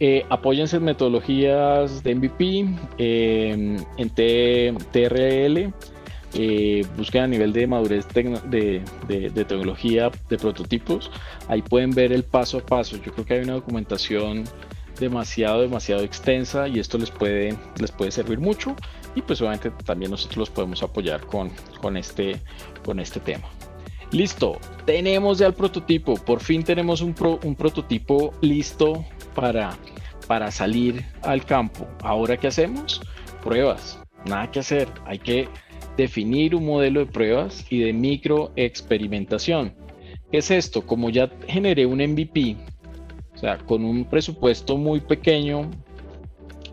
Eh, apóyense en metodologías de MVP, em, en TRL, eh, busquen a nivel de madurez de, tecnología de prototipos. Ahí pueden ver el paso a paso. Yo creo que hay una documentación demasiado, demasiado extensa y esto les puede, les puede servir mucho y pues obviamente también nosotros los podemos apoyar con, con, este, con este tema. Listo, tenemos ya el prototipo, por fin tenemos un, un prototipo listo para, para salir al campo. Ahora, ¿qué hacemos? Pruebas, nada que hacer, hay que definir un modelo de pruebas y de micro experimentación. ¿Qué es esto? Como ya generé un MVP, o sea, con un presupuesto muy pequeño,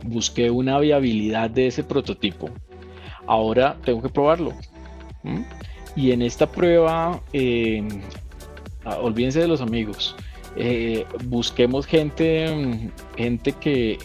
busqué una viabilidad de ese prototipo. Ahora tengo que probarlo. Y en esta prueba, eh, ah, olvídense de los amigos. Eh, busquemos gente, gente que,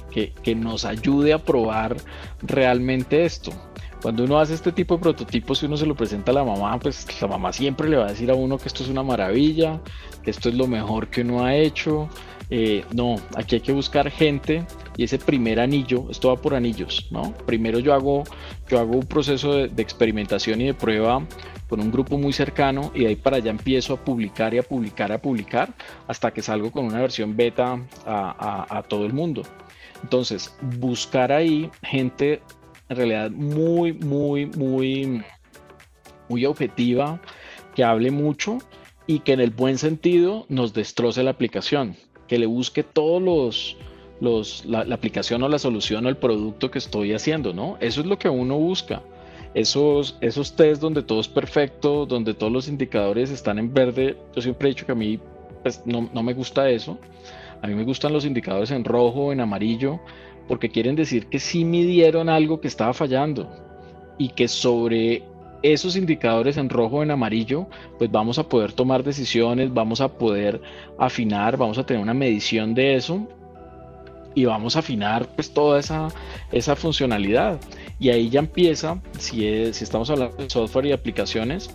que, nos ayude a probar realmente esto. Cuando uno hace este tipo de prototipos, si uno se lo presenta a la mamá, pues la mamá siempre le va a decir a uno que esto es una maravilla, que esto es lo mejor que uno ha hecho, eh, no, aquí hay que buscar gente y ese primer anillo, esto va por anillos, ¿no? Primero yo hago, yo hago un proceso de, experimentación y de prueba con un grupo muy cercano y de ahí para allá empiezo a publicar y a publicar, a publicar hasta que salgo con una versión beta a, a todo el mundo. Entonces, buscar ahí gente en realidad muy, muy, muy, muy objetiva, que hable mucho y que en el buen sentido nos destroce la aplicación que le busque todos los, los la, aplicación o la solución o el producto que estoy haciendo, ¿no? Eso es lo que uno busca. Esos, esos test donde todo es perfecto, donde todos los indicadores están en verde, yo siempre he dicho que a mí pues, no, no me gusta eso. A mí me gustan los indicadores en rojo, en amarillo, porque quieren decir que sí midieron algo que estaba fallando y que sobre esos indicadores en rojo o en amarillo, pues vamos a poder tomar decisiones, vamos a poder afinar, vamos a tener una medición de eso y vamos a afinar pues toda esa, esa funcionalidad. Y ahí ya empieza, si, si estamos hablando de software y aplicaciones,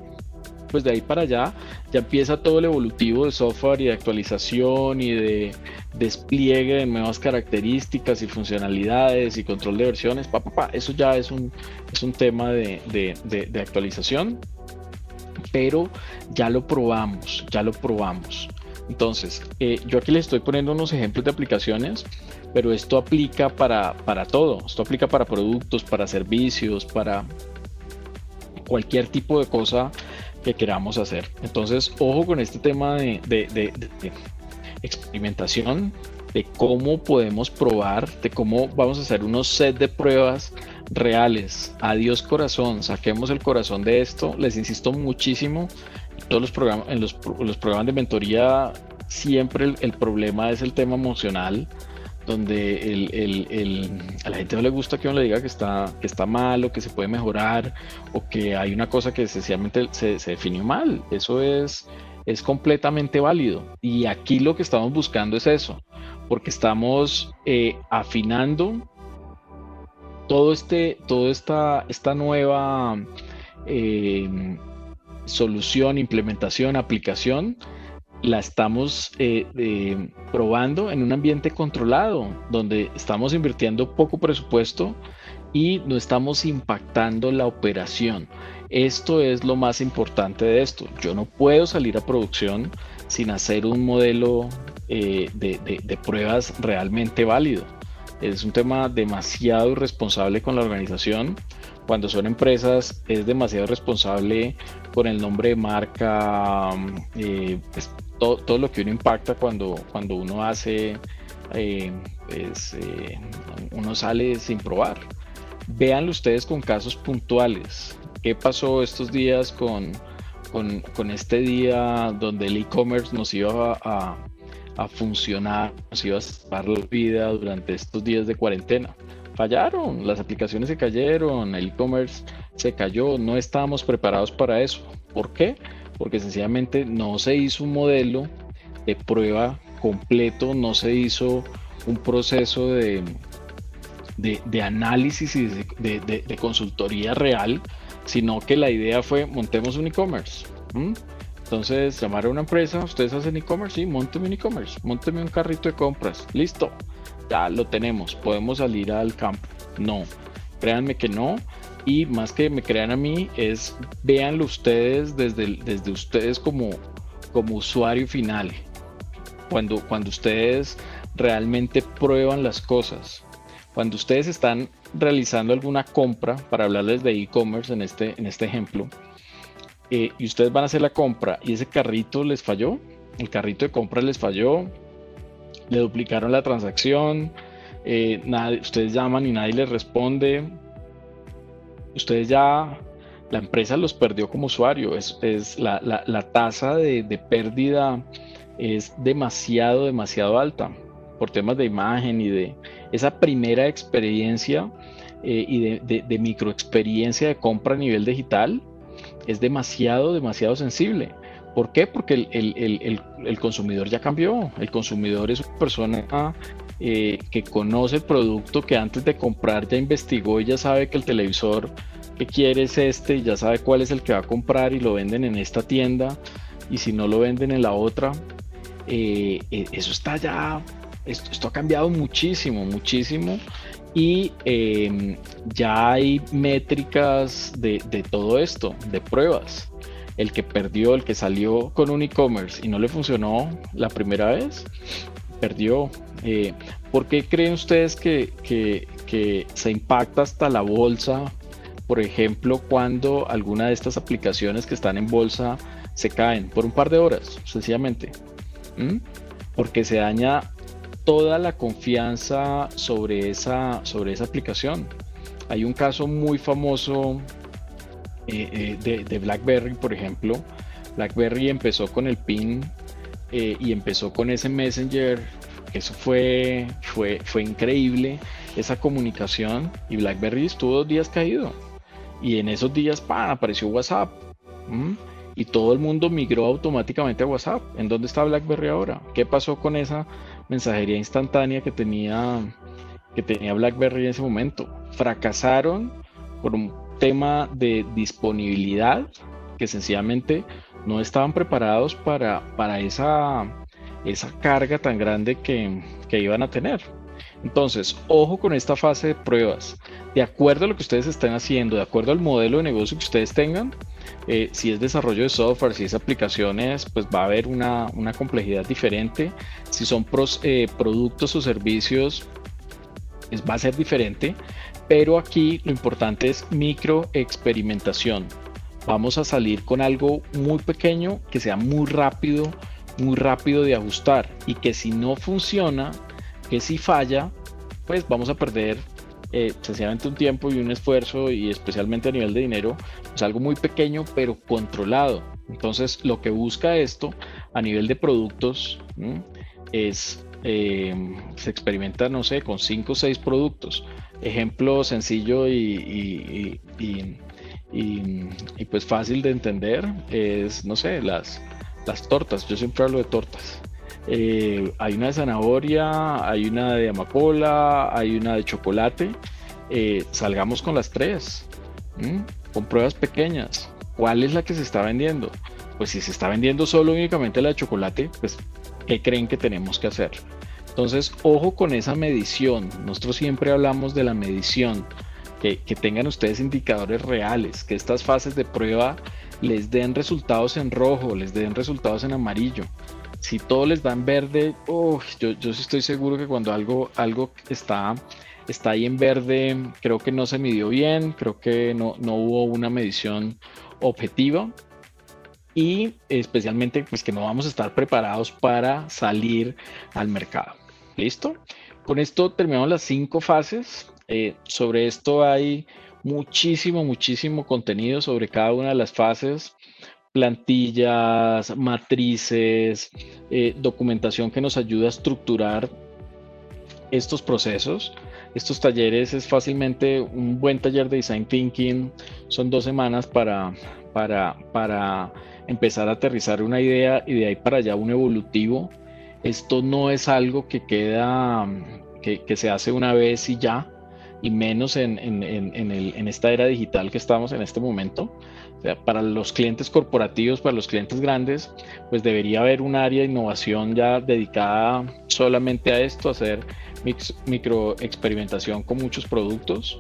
pues de ahí para allá ya empieza todo el evolutivo de software y de actualización y de despliegue de nuevas características y funcionalidades y control de versiones. Pa, pa, Eso ya es un, es un tema de, de, actualización, pero ya lo probamos, ya lo probamos. Entonces, eh, yo aquí les estoy poniendo unos ejemplos de aplicaciones, pero esto aplica para, para todo. Esto aplica para productos, para servicios, para cualquier tipo de cosa que queramos hacer. Entonces, ojo con este tema de, experimentación, de cómo podemos probar, de cómo vamos a hacer unos set de pruebas reales. Adiós corazón, saquemos el corazón de esto. Les insisto muchísimo, todos los programas, en los, programas de mentoría siempre el problema es el tema emocional donde el, a la gente no le gusta que uno le diga que está, que está mal o que se puede mejorar o que hay una cosa que sencillamente se, definió mal. Eso es, es completamente válido. Y aquí lo que estamos buscando es eso, porque estamos eh, afinando todo este, toda esta, esta nueva eh, solución, implementación, aplicación la estamos eh, eh, probando en un ambiente controlado, donde estamos invirtiendo poco presupuesto y no estamos impactando la operación. Esto es lo más importante de esto. Yo no puedo salir a producción sin hacer un modelo eh, de, pruebas realmente válido. Es un tema demasiado irresponsable con la organización. Cuando son empresas es demasiado responsable con el nombre de marca, pues, todo, lo que uno impacta cuando, cuando uno hace, eh, pues, eh, uno sale sin probar. Véanlo ustedes con casos puntuales. ¿Qué pasó estos días con, con, este día donde el e-commerce nos iba a, a, funcionar, nos iba a salvar la vida durante estos días de cuarentena? Fallaron, las aplicaciones se cayeron, el e-commerce se cayó, no estábamos preparados para eso. ¿Por qué? Porque sencillamente no se hizo un modelo de prueba completo, no se hizo un proceso de, de, análisis y de, consultoría real, sino que la idea fue montemos un e-commerce. Entonces, llamar a una empresa, ustedes hacen e-commerce, sí, monteme un e-commerce, monteme un carrito de compras, listo, ya lo tenemos, podemos salir al campo. No, créanme que no, y más que me crean a mí es véanlo ustedes desde, desde ustedes como, como usuario final. Cuando, cuando ustedes realmente prueban las cosas. Cuando ustedes están realizando alguna compra para hablarles de e-commerce en este, en este ejemplo eh, y ustedes van a hacer la compra y ese carrito les falló el carrito de compra les falló le duplicaron la transacción eh, ustedes llaman y nadie les responde ustedes ya, la empresa los perdió como usuario, es, la, tasa de, pérdida es demasiado, demasiado alta por temas de imagen y de esa primera experiencia eh, y de, de, de microexperiencia de compra a nivel digital es demasiado, demasiado sensible. ¿Por qué? Porque el, el, el, consumidor ya cambió. El consumidor es una persona eh, que conoce el producto, que antes de comprar ya investigó y ya sabe que el televisor que quiere es este, ya sabe cuál es el que va a comprar y lo venden en esta tienda y si no lo venden en la otra. Eh, eh, eso está ya, esto, ha cambiado muchísimo, muchísimo y em, ya hay métricas de, de todo esto, de pruebas el que perdió, el que salió con un e-commerce y no le funcionó la primera vez, perdió. Eh, ¿Por qué creen ustedes que, se impacta hasta la bolsa, por ejemplo, cuando alguna de estas aplicaciones que están en bolsa se caen por un par de horas, sencillamente? ¿Mm? Porque se daña toda la confianza sobre esa, sobre esa aplicación. Hay un caso muy famoso eh, eh, de, BlackBerry, por ejemplo. BlackBerry empezó con el PIN eh, y empezó con ese Messenger. Eso fue, fue, fue increíble, esa comunicación. Y BlackBerry estuvo dos días caído. Y en esos días, apareció WhatsApp. Y todo el mundo migró automáticamente a WhatsApp. ¿En dónde está BlackBerry ahora? ¿Qué pasó con esa mensajería instantánea que tenía, que tenía BlackBerry en ese momento. Fracasaron por un tema de disponibilidad que sencillamente no estaban preparados para, para esa, esa carga tan grande que, que iban a tener. Entonces, ojo con esta fase de pruebas. De acuerdo a lo que ustedes estén haciendo, de acuerdo al modelo de negocio que ustedes tengan, eh, si es desarrollo de software, si es aplicaciones, pues va a haber una, complejidad diferente. Si son eh, productos o servicios, pues va a ser diferente. Pero aquí lo importante es micro experimentación. Vamos a salir con algo muy pequeño que sea muy rápido, muy rápido de ajustar y que si no funciona, que si falla, pues vamos a perder eh, sencillamente un tiempo y un esfuerzo y especialmente a nivel de dinero, es algo muy pequeño pero controlado. Entonces lo que busca esto a nivel de productos es, eh, se experimenta, no sé, con 5 o 6 productos. Ejemplo sencillo y, pues fácil de entender es, no sé, las, las tortas. Yo siempre hablo de tortas. Eh, hay una de zanahoria, hay una de amapola, hay una de chocolate. Eh, salgamos con las tres, con pruebas pequeñas. ¿Cuál es la que se está vendiendo? Pues si se está vendiendo solo únicamente la de chocolate, pues ¿qué creen que tenemos que hacer? Entonces, ojo con esa medición. Nosotros siempre hablamos de la medición, que, tengan ustedes indicadores reales, que estas fases de prueba les den resultados en rojo, les den resultados en amarillo si todo les da en verde, yo, yo estoy seguro que cuando algo, algo está, está ahí en verde, creo que no se midió bien, creo que no, no hubo una medición objetiva y especialmente pues que no vamos a estar preparados para salir al mercado. ¿Listo? Con esto terminamos las cinco fases. Eh, sobre esto hay muchísimo, muchísimo contenido sobre cada una de las fases plantillas, matrices, eh, documentación que nos ayuda a estructurar estos procesos. Estos talleres es fácilmente un buen taller de design thinking. Son dos semanas para, para, para empezar a aterrizar una idea y de ahí para allá un evolutivo. Esto no es algo que queda, que, que se hace una vez y ya, y menos en, en, en, en esta era digital que estamos en este momento para los clientes corporativos, para los clientes grandes, pues debería haber un área de innovación ya dedicada solamente a esto, a hacer micro experimentación con muchos productos.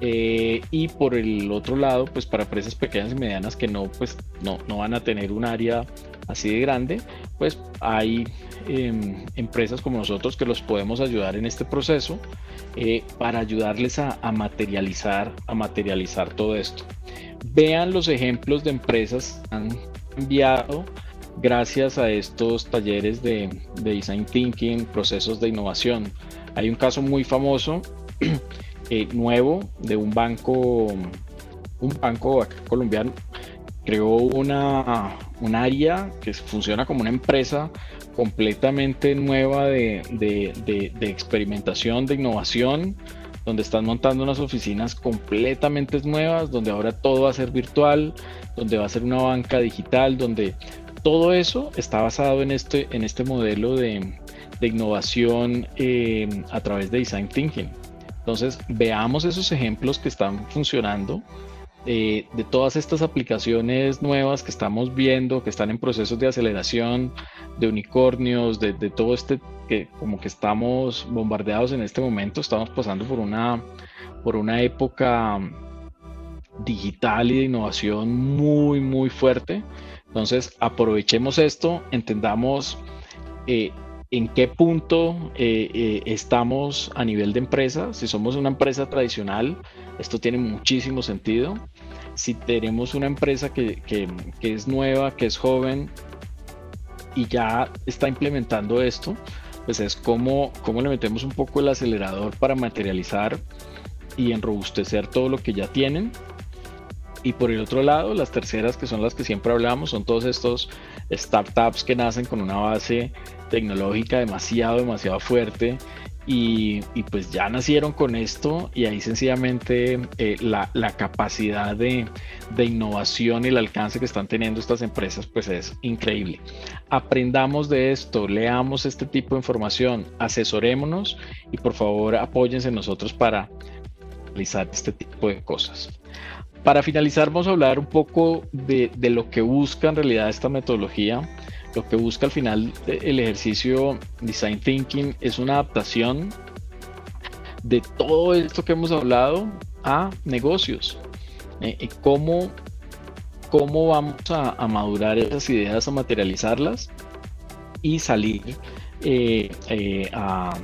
Eh, y por el otro lado, pues para empresas pequeñas y medianas que no, pues no, no van a tener un área así de grande, pues hay em, empresas como nosotros que los podemos ayudar en este proceso eh, para ayudarles a, materializar, a materializar todo esto. Vean los ejemplos de empresas que han cambiado gracias a estos talleres de, design thinking, procesos de innovación. Hay un caso muy famoso, [clears throat] eh, nuevo, de un banco, un banco colombiano, creó una, un área que funciona como una empresa completamente nueva de, de experimentación, de innovación, donde están montando unas oficinas completamente nuevas, donde ahora todo va a ser virtual, donde va a ser una banca digital, donde todo eso está basado en este, en este modelo de, innovación eh, a través de Design Thinking. Entonces, veamos esos ejemplos que están funcionando eh, de todas estas aplicaciones nuevas que estamos viendo, que están en procesos de aceleración, de unicornios, de, todo este que como que estamos bombardeados en este momento, estamos pasando por una, por una época digital y de innovación muy, muy fuerte. Entonces, aprovechemos esto, entendamos eh, en qué punto eh, estamos a nivel de empresa. Si somos una empresa tradicional, esto tiene muchísimo sentido si tenemos una empresa que, es nueva, que es joven y ya está implementando esto, pues es como, como le metemos un poco el acelerador para materializar y enrobustecer todo lo que ya tienen. Y por el otro lado, las terceras, que son las que siempre hablamos, son todos estos startups que nacen con una base tecnológica demasiado, demasiado fuerte y, pues ya nacieron con esto y ahí sencillamente eh, la, capacidad de, innovación y el alcance que están teniendo estas empresas pues es increíble. Aprendamos de esto, leamos este tipo de información, asesorémonos y por favor apóyense en nosotros para realizar este tipo de cosas. Para finalizar vamos a hablar un poco de, de lo que busca en realidad esta metodología lo que busca al final el ejercicio Design Thinking es una adaptación de todo esto que hemos hablado a negocios. Eh, cómo, cómo vamos a, madurar esas ideas, a materializarlas y salir eh, eh, a,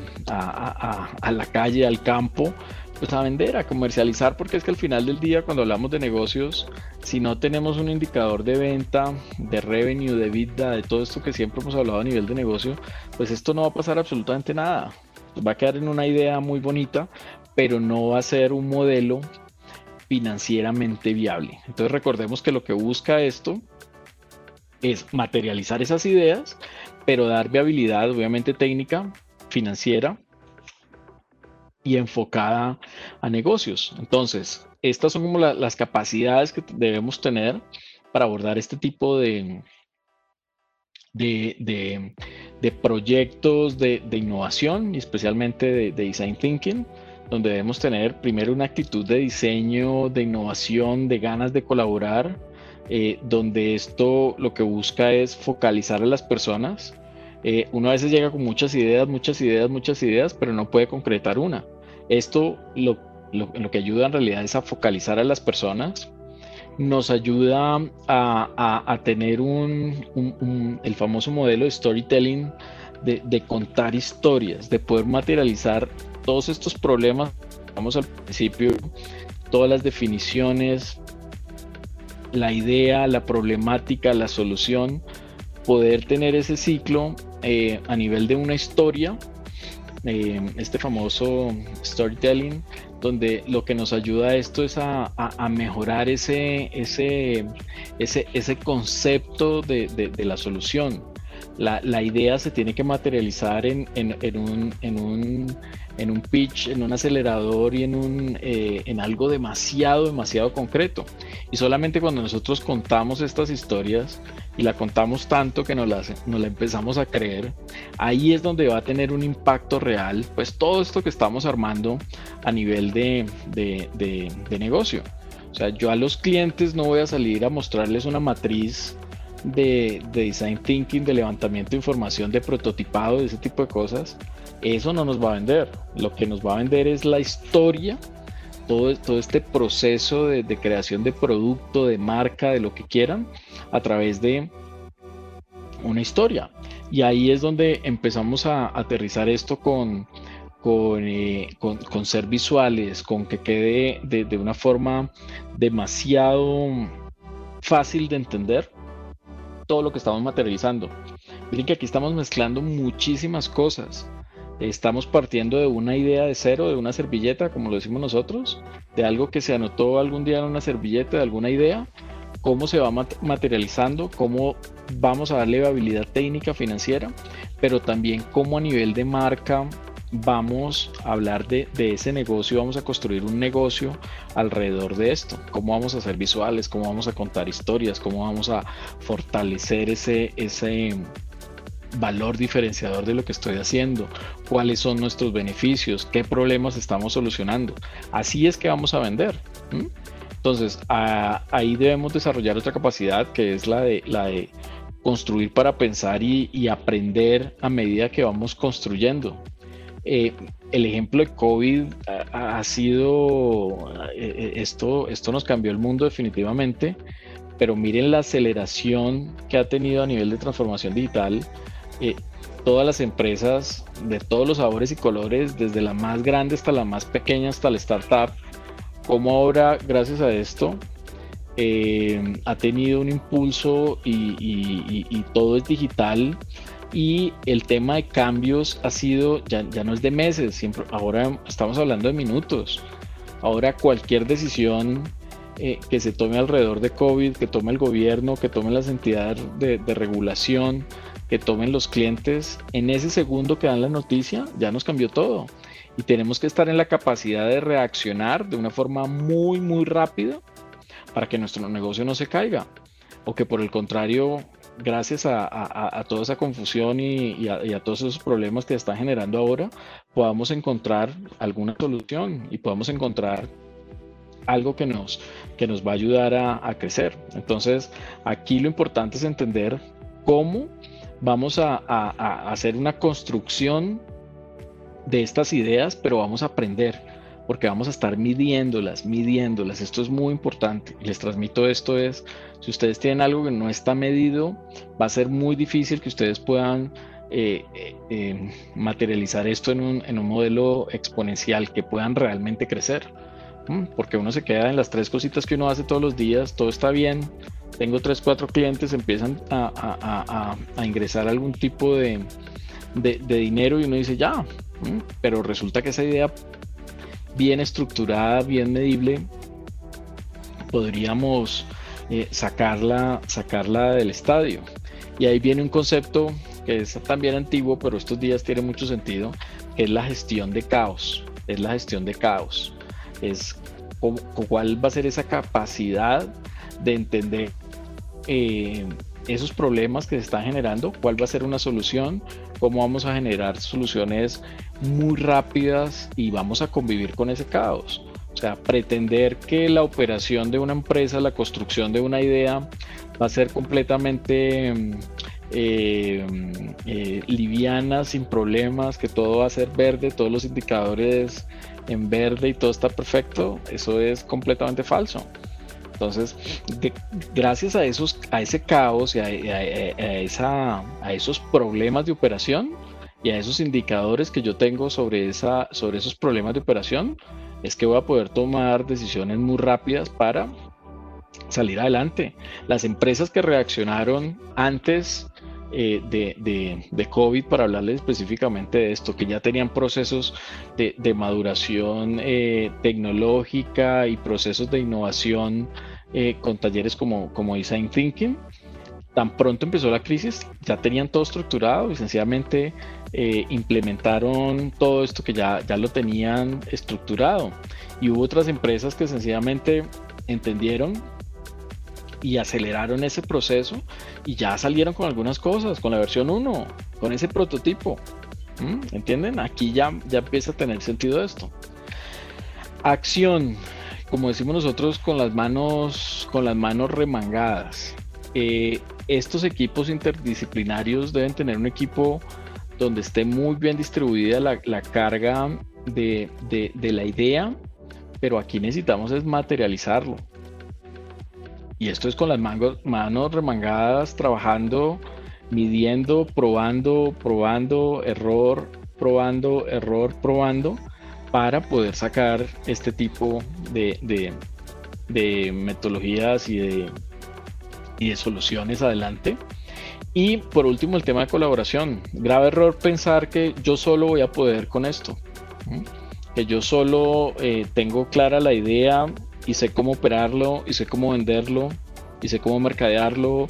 la calle, al campo, pues a vender, a comercializar, porque es que al final del día cuando hablamos de negocios, si no tenemos un indicador de venta, de revenue, de vida, de todo esto que siempre hemos hablado a nivel de negocio, pues esto no va a pasar absolutamente nada. Va a quedar en una idea muy bonita, pero no va a ser un modelo financieramente viable. Entonces recordemos que lo que busca esto es materializar esas ideas, pero dar viabilidad, obviamente técnica, financiera, y enfocada a negocios. Entonces, estas son como las capacidades que debemos tener para abordar este tipo de, de, proyectos de, innovación y especialmente de, design thinking, donde debemos tener primero una actitud de diseño, de innovación, de ganas de colaborar, eh, donde esto lo que busca es focalizar a las personas eh, uno a veces llega con muchas ideas, muchas ideas, muchas ideas, pero no puede concretar una. Esto lo, lo, que ayuda en realidad es a focalizar a las personas, nos ayuda a, a, tener un, el famoso modelo de storytelling, de, de, contar historias, de poder materializar todos estos problemas, vamos al principio, todas las definiciones, la idea, la problemática, la solución, poder tener ese ciclo eh, a nivel de una historia, eh, este famoso storytelling, donde lo que nos ayuda a esto es a, mejorar ese, ese, ese, ese concepto de, de, la solución. La, la, idea se tiene que materializar en, en, un, en, un, en un pitch, en un acelerador y en, un, eh, en algo demasiado, demasiado concreto. Y solamente cuando nosotros contamos estas historias y la contamos tanto que nos la, nos la empezamos a creer, ahí es donde va a tener un impacto real, pues todo esto que estamos armando a nivel de, de, de, negocio. O sea, yo a los clientes no voy a salir a mostrarles una matriz de, de, design thinking, de levantamiento de información, de prototipado, de ese tipo de cosas. Eso no nos va a vender. Lo que nos va a vender es la historia, todo, todo este proceso de, de creación de producto, de marca, de lo que quieran, a través de una historia. Y ahí es donde empezamos a aterrizar esto con, con, eh, ser visuales, con que quede de, una forma demasiado fácil de entender todo lo que estamos materializando. Miren que aquí estamos mezclando muchísimas cosas. Estamos partiendo de una idea de cero, de una servilleta, como lo decimos nosotros, de algo que se anotó algún día en una servilleta, de alguna idea, cómo se va materializando, cómo vamos a darle habilidad técnica financiera, pero también cómo a nivel de marca vamos a hablar de, ese negocio, vamos a construir un negocio alrededor de esto, cómo vamos a hacer visuales, cómo vamos a contar historias, cómo vamos a fortalecer ese, ese valor diferenciador de lo que estoy haciendo, cuáles son nuestros beneficios, qué problemas estamos solucionando. Así es que vamos a vender. Entonces, ahí debemos desarrollar otra capacidad que es la de, la de construir para pensar y, aprender a medida que vamos construyendo. Eh, el ejemplo de COVID ha, sido, eh, eh, esto, esto nos cambió el mundo definitivamente, pero miren la aceleración que ha tenido a nivel de transformación digital. Todas las empresas de todos los sabores y colores, desde la más grande hasta la más pequeña, hasta la startup, como ahora, gracias a esto, eh, ha tenido un impulso y, todo es digital y el tema de cambios ha sido, ya, no es de meses, siempre, ahora estamos hablando de minutos. Ahora cualquier decisión eh, que se tome alrededor de COVID, que tome el gobierno, que tome las entidades de, regulación, que tomen los clientes en ese segundo que dan la noticia, ya nos cambió todo. Y tenemos que estar en la capacidad de reaccionar de una forma muy, muy rápida para que nuestro negocio no se caiga. O que por el contrario, gracias a, toda esa confusión y, a, todos esos problemas que están generando ahora, podamos encontrar alguna solución y podamos encontrar algo que nos, que nos va a ayudar a, crecer. Entonces, aquí lo importante es entender cómo vamos a, hacer una construcción de estas ideas, pero vamos a aprender, porque vamos a estar midiéndolas, midiéndolas. Esto es muy importante. Les transmito esto es, si ustedes tienen algo que no está medido, va a ser muy difícil que ustedes puedan eh, eh, eh, materializar esto en un, en un modelo exponencial, que puedan realmente crecer. Porque uno se queda en las tres cositas que uno hace todos los días, todo está bien, tengo tres, cuatro clientes, empiezan a, ingresar algún tipo de, dinero y uno dice ya, pero resulta que esa idea bien estructurada, bien medible, podríamos eh, sacarla, sacarla del estadio. Y ahí viene un concepto que es también antiguo, pero estos días tiene mucho sentido, que es la gestión de caos. Es la gestión de caos es cuál va a ser esa capacidad de entender eh, esos problemas que se están generando, cuál va a ser una solución, cómo vamos a generar soluciones muy rápidas y vamos a convivir con ese caos. O sea, pretender que la operación de una empresa, la construcción de una idea va a ser completamente eh, eh, liviana, sin problemas, que todo va a ser verde, todos los indicadores en verde y todo está perfecto, eso es completamente falso. Entonces, gracias a, esos, a ese caos y a, esa, a esos problemas de operación y a esos indicadores que yo tengo sobre, esa, sobre esos problemas de operación, es que voy a poder tomar decisiones muy rápidas para salir adelante. Las empresas que reaccionaron antes eh, de, COVID para hablarles específicamente de esto, que ya tenían procesos de, maduración eh, tecnológica y procesos de innovación eh, con talleres como, como Design Thinking. Tan pronto empezó la crisis, ya tenían todo estructurado y sencillamente implementaron todo esto que ya, ya lo tenían estructurado. Y hubo otras empresas que sencillamente entendieron y aceleraron ese proceso y ya salieron con algunas cosas, con la versión 1, con ese prototipo. ¿Mm? ¿Entienden? Aquí ya, ya empieza a tener sentido esto. Acción, como decimos nosotros, con las manos, con las manos remangadas. Eh, estos equipos interdisciplinarios deben tener un equipo donde esté muy bien distribuida la, carga de, de la idea, pero aquí necesitamos es materializarlo. Y esto es con las manos remangadas, trabajando, midiendo, probando, probando, error, probando, error, probando, para poder sacar este tipo de, metodologías y de, y de soluciones adelante. Y por último, el tema de colaboración. Grave error pensar que yo solo voy a poder con esto. Que yo solo eh, tengo clara la idea, y sé cómo operarlo y sé cómo venderlo y sé cómo mercadearlo.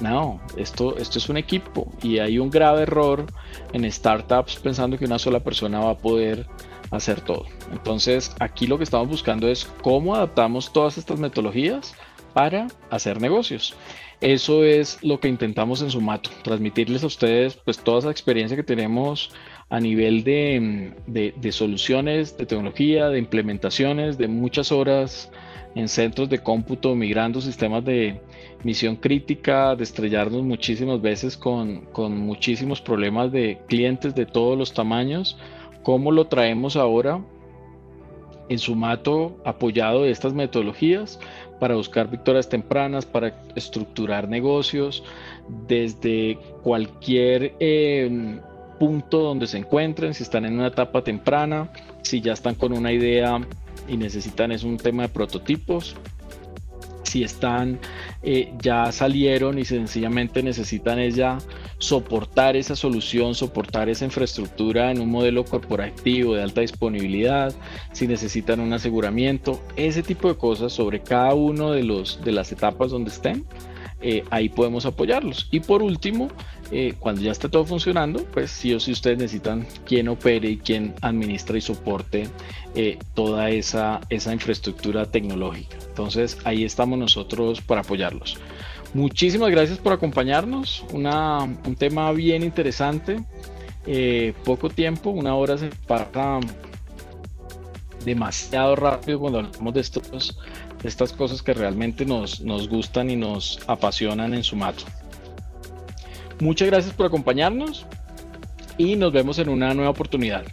No, esto, esto es un equipo y hay un grave error en startups pensando que una sola persona va a poder hacer todo. Entonces aquí lo que estamos buscando es cómo adaptamos todas estas metodologías para hacer negocios. Eso es lo que intentamos en Sumato, transmitirles a ustedes pues toda esa experiencia que tenemos a nivel de, de, soluciones, de tecnología, de implementaciones, de muchas horas en centros de cómputo, migrando sistemas de misión crítica, de estrellarnos muchísimas veces con, con muchísimos problemas de clientes de todos los tamaños. ¿Cómo lo traemos ahora en Sumato apoyado de estas metodologías para buscar victorias tempranas, para estructurar negocios desde cualquier eh, punto donde se encuentren, si están en una etapa temprana, si ya están con una idea y necesitan es un tema de prototipos, si están eh, ya salieron y sencillamente necesitan es ya soportar esa solución, soportar esa infraestructura en un modelo corporativo de alta disponibilidad, si necesitan un aseguramiento, ese tipo de cosas sobre cada uno de los de las etapas donde estén eh, ahí podemos apoyarlos. Y por último, eh, cuando ya esté todo funcionando, pues sí o sí ustedes necesitan quien opere y quien administra y soporte eh, toda esa, esa infraestructura tecnológica. Entonces ahí estamos nosotros para apoyarlos. Muchísimas gracias por acompañarnos. Una, un tema bien interesante. poco tiempo, una hora se pasa demasiado rápido cuando hablamos de estos estas cosas que realmente nos, nos gustan y nos apasionan en Sumato. Muchas gracias por acompañarnos y nos vemos en una nueva oportunidad.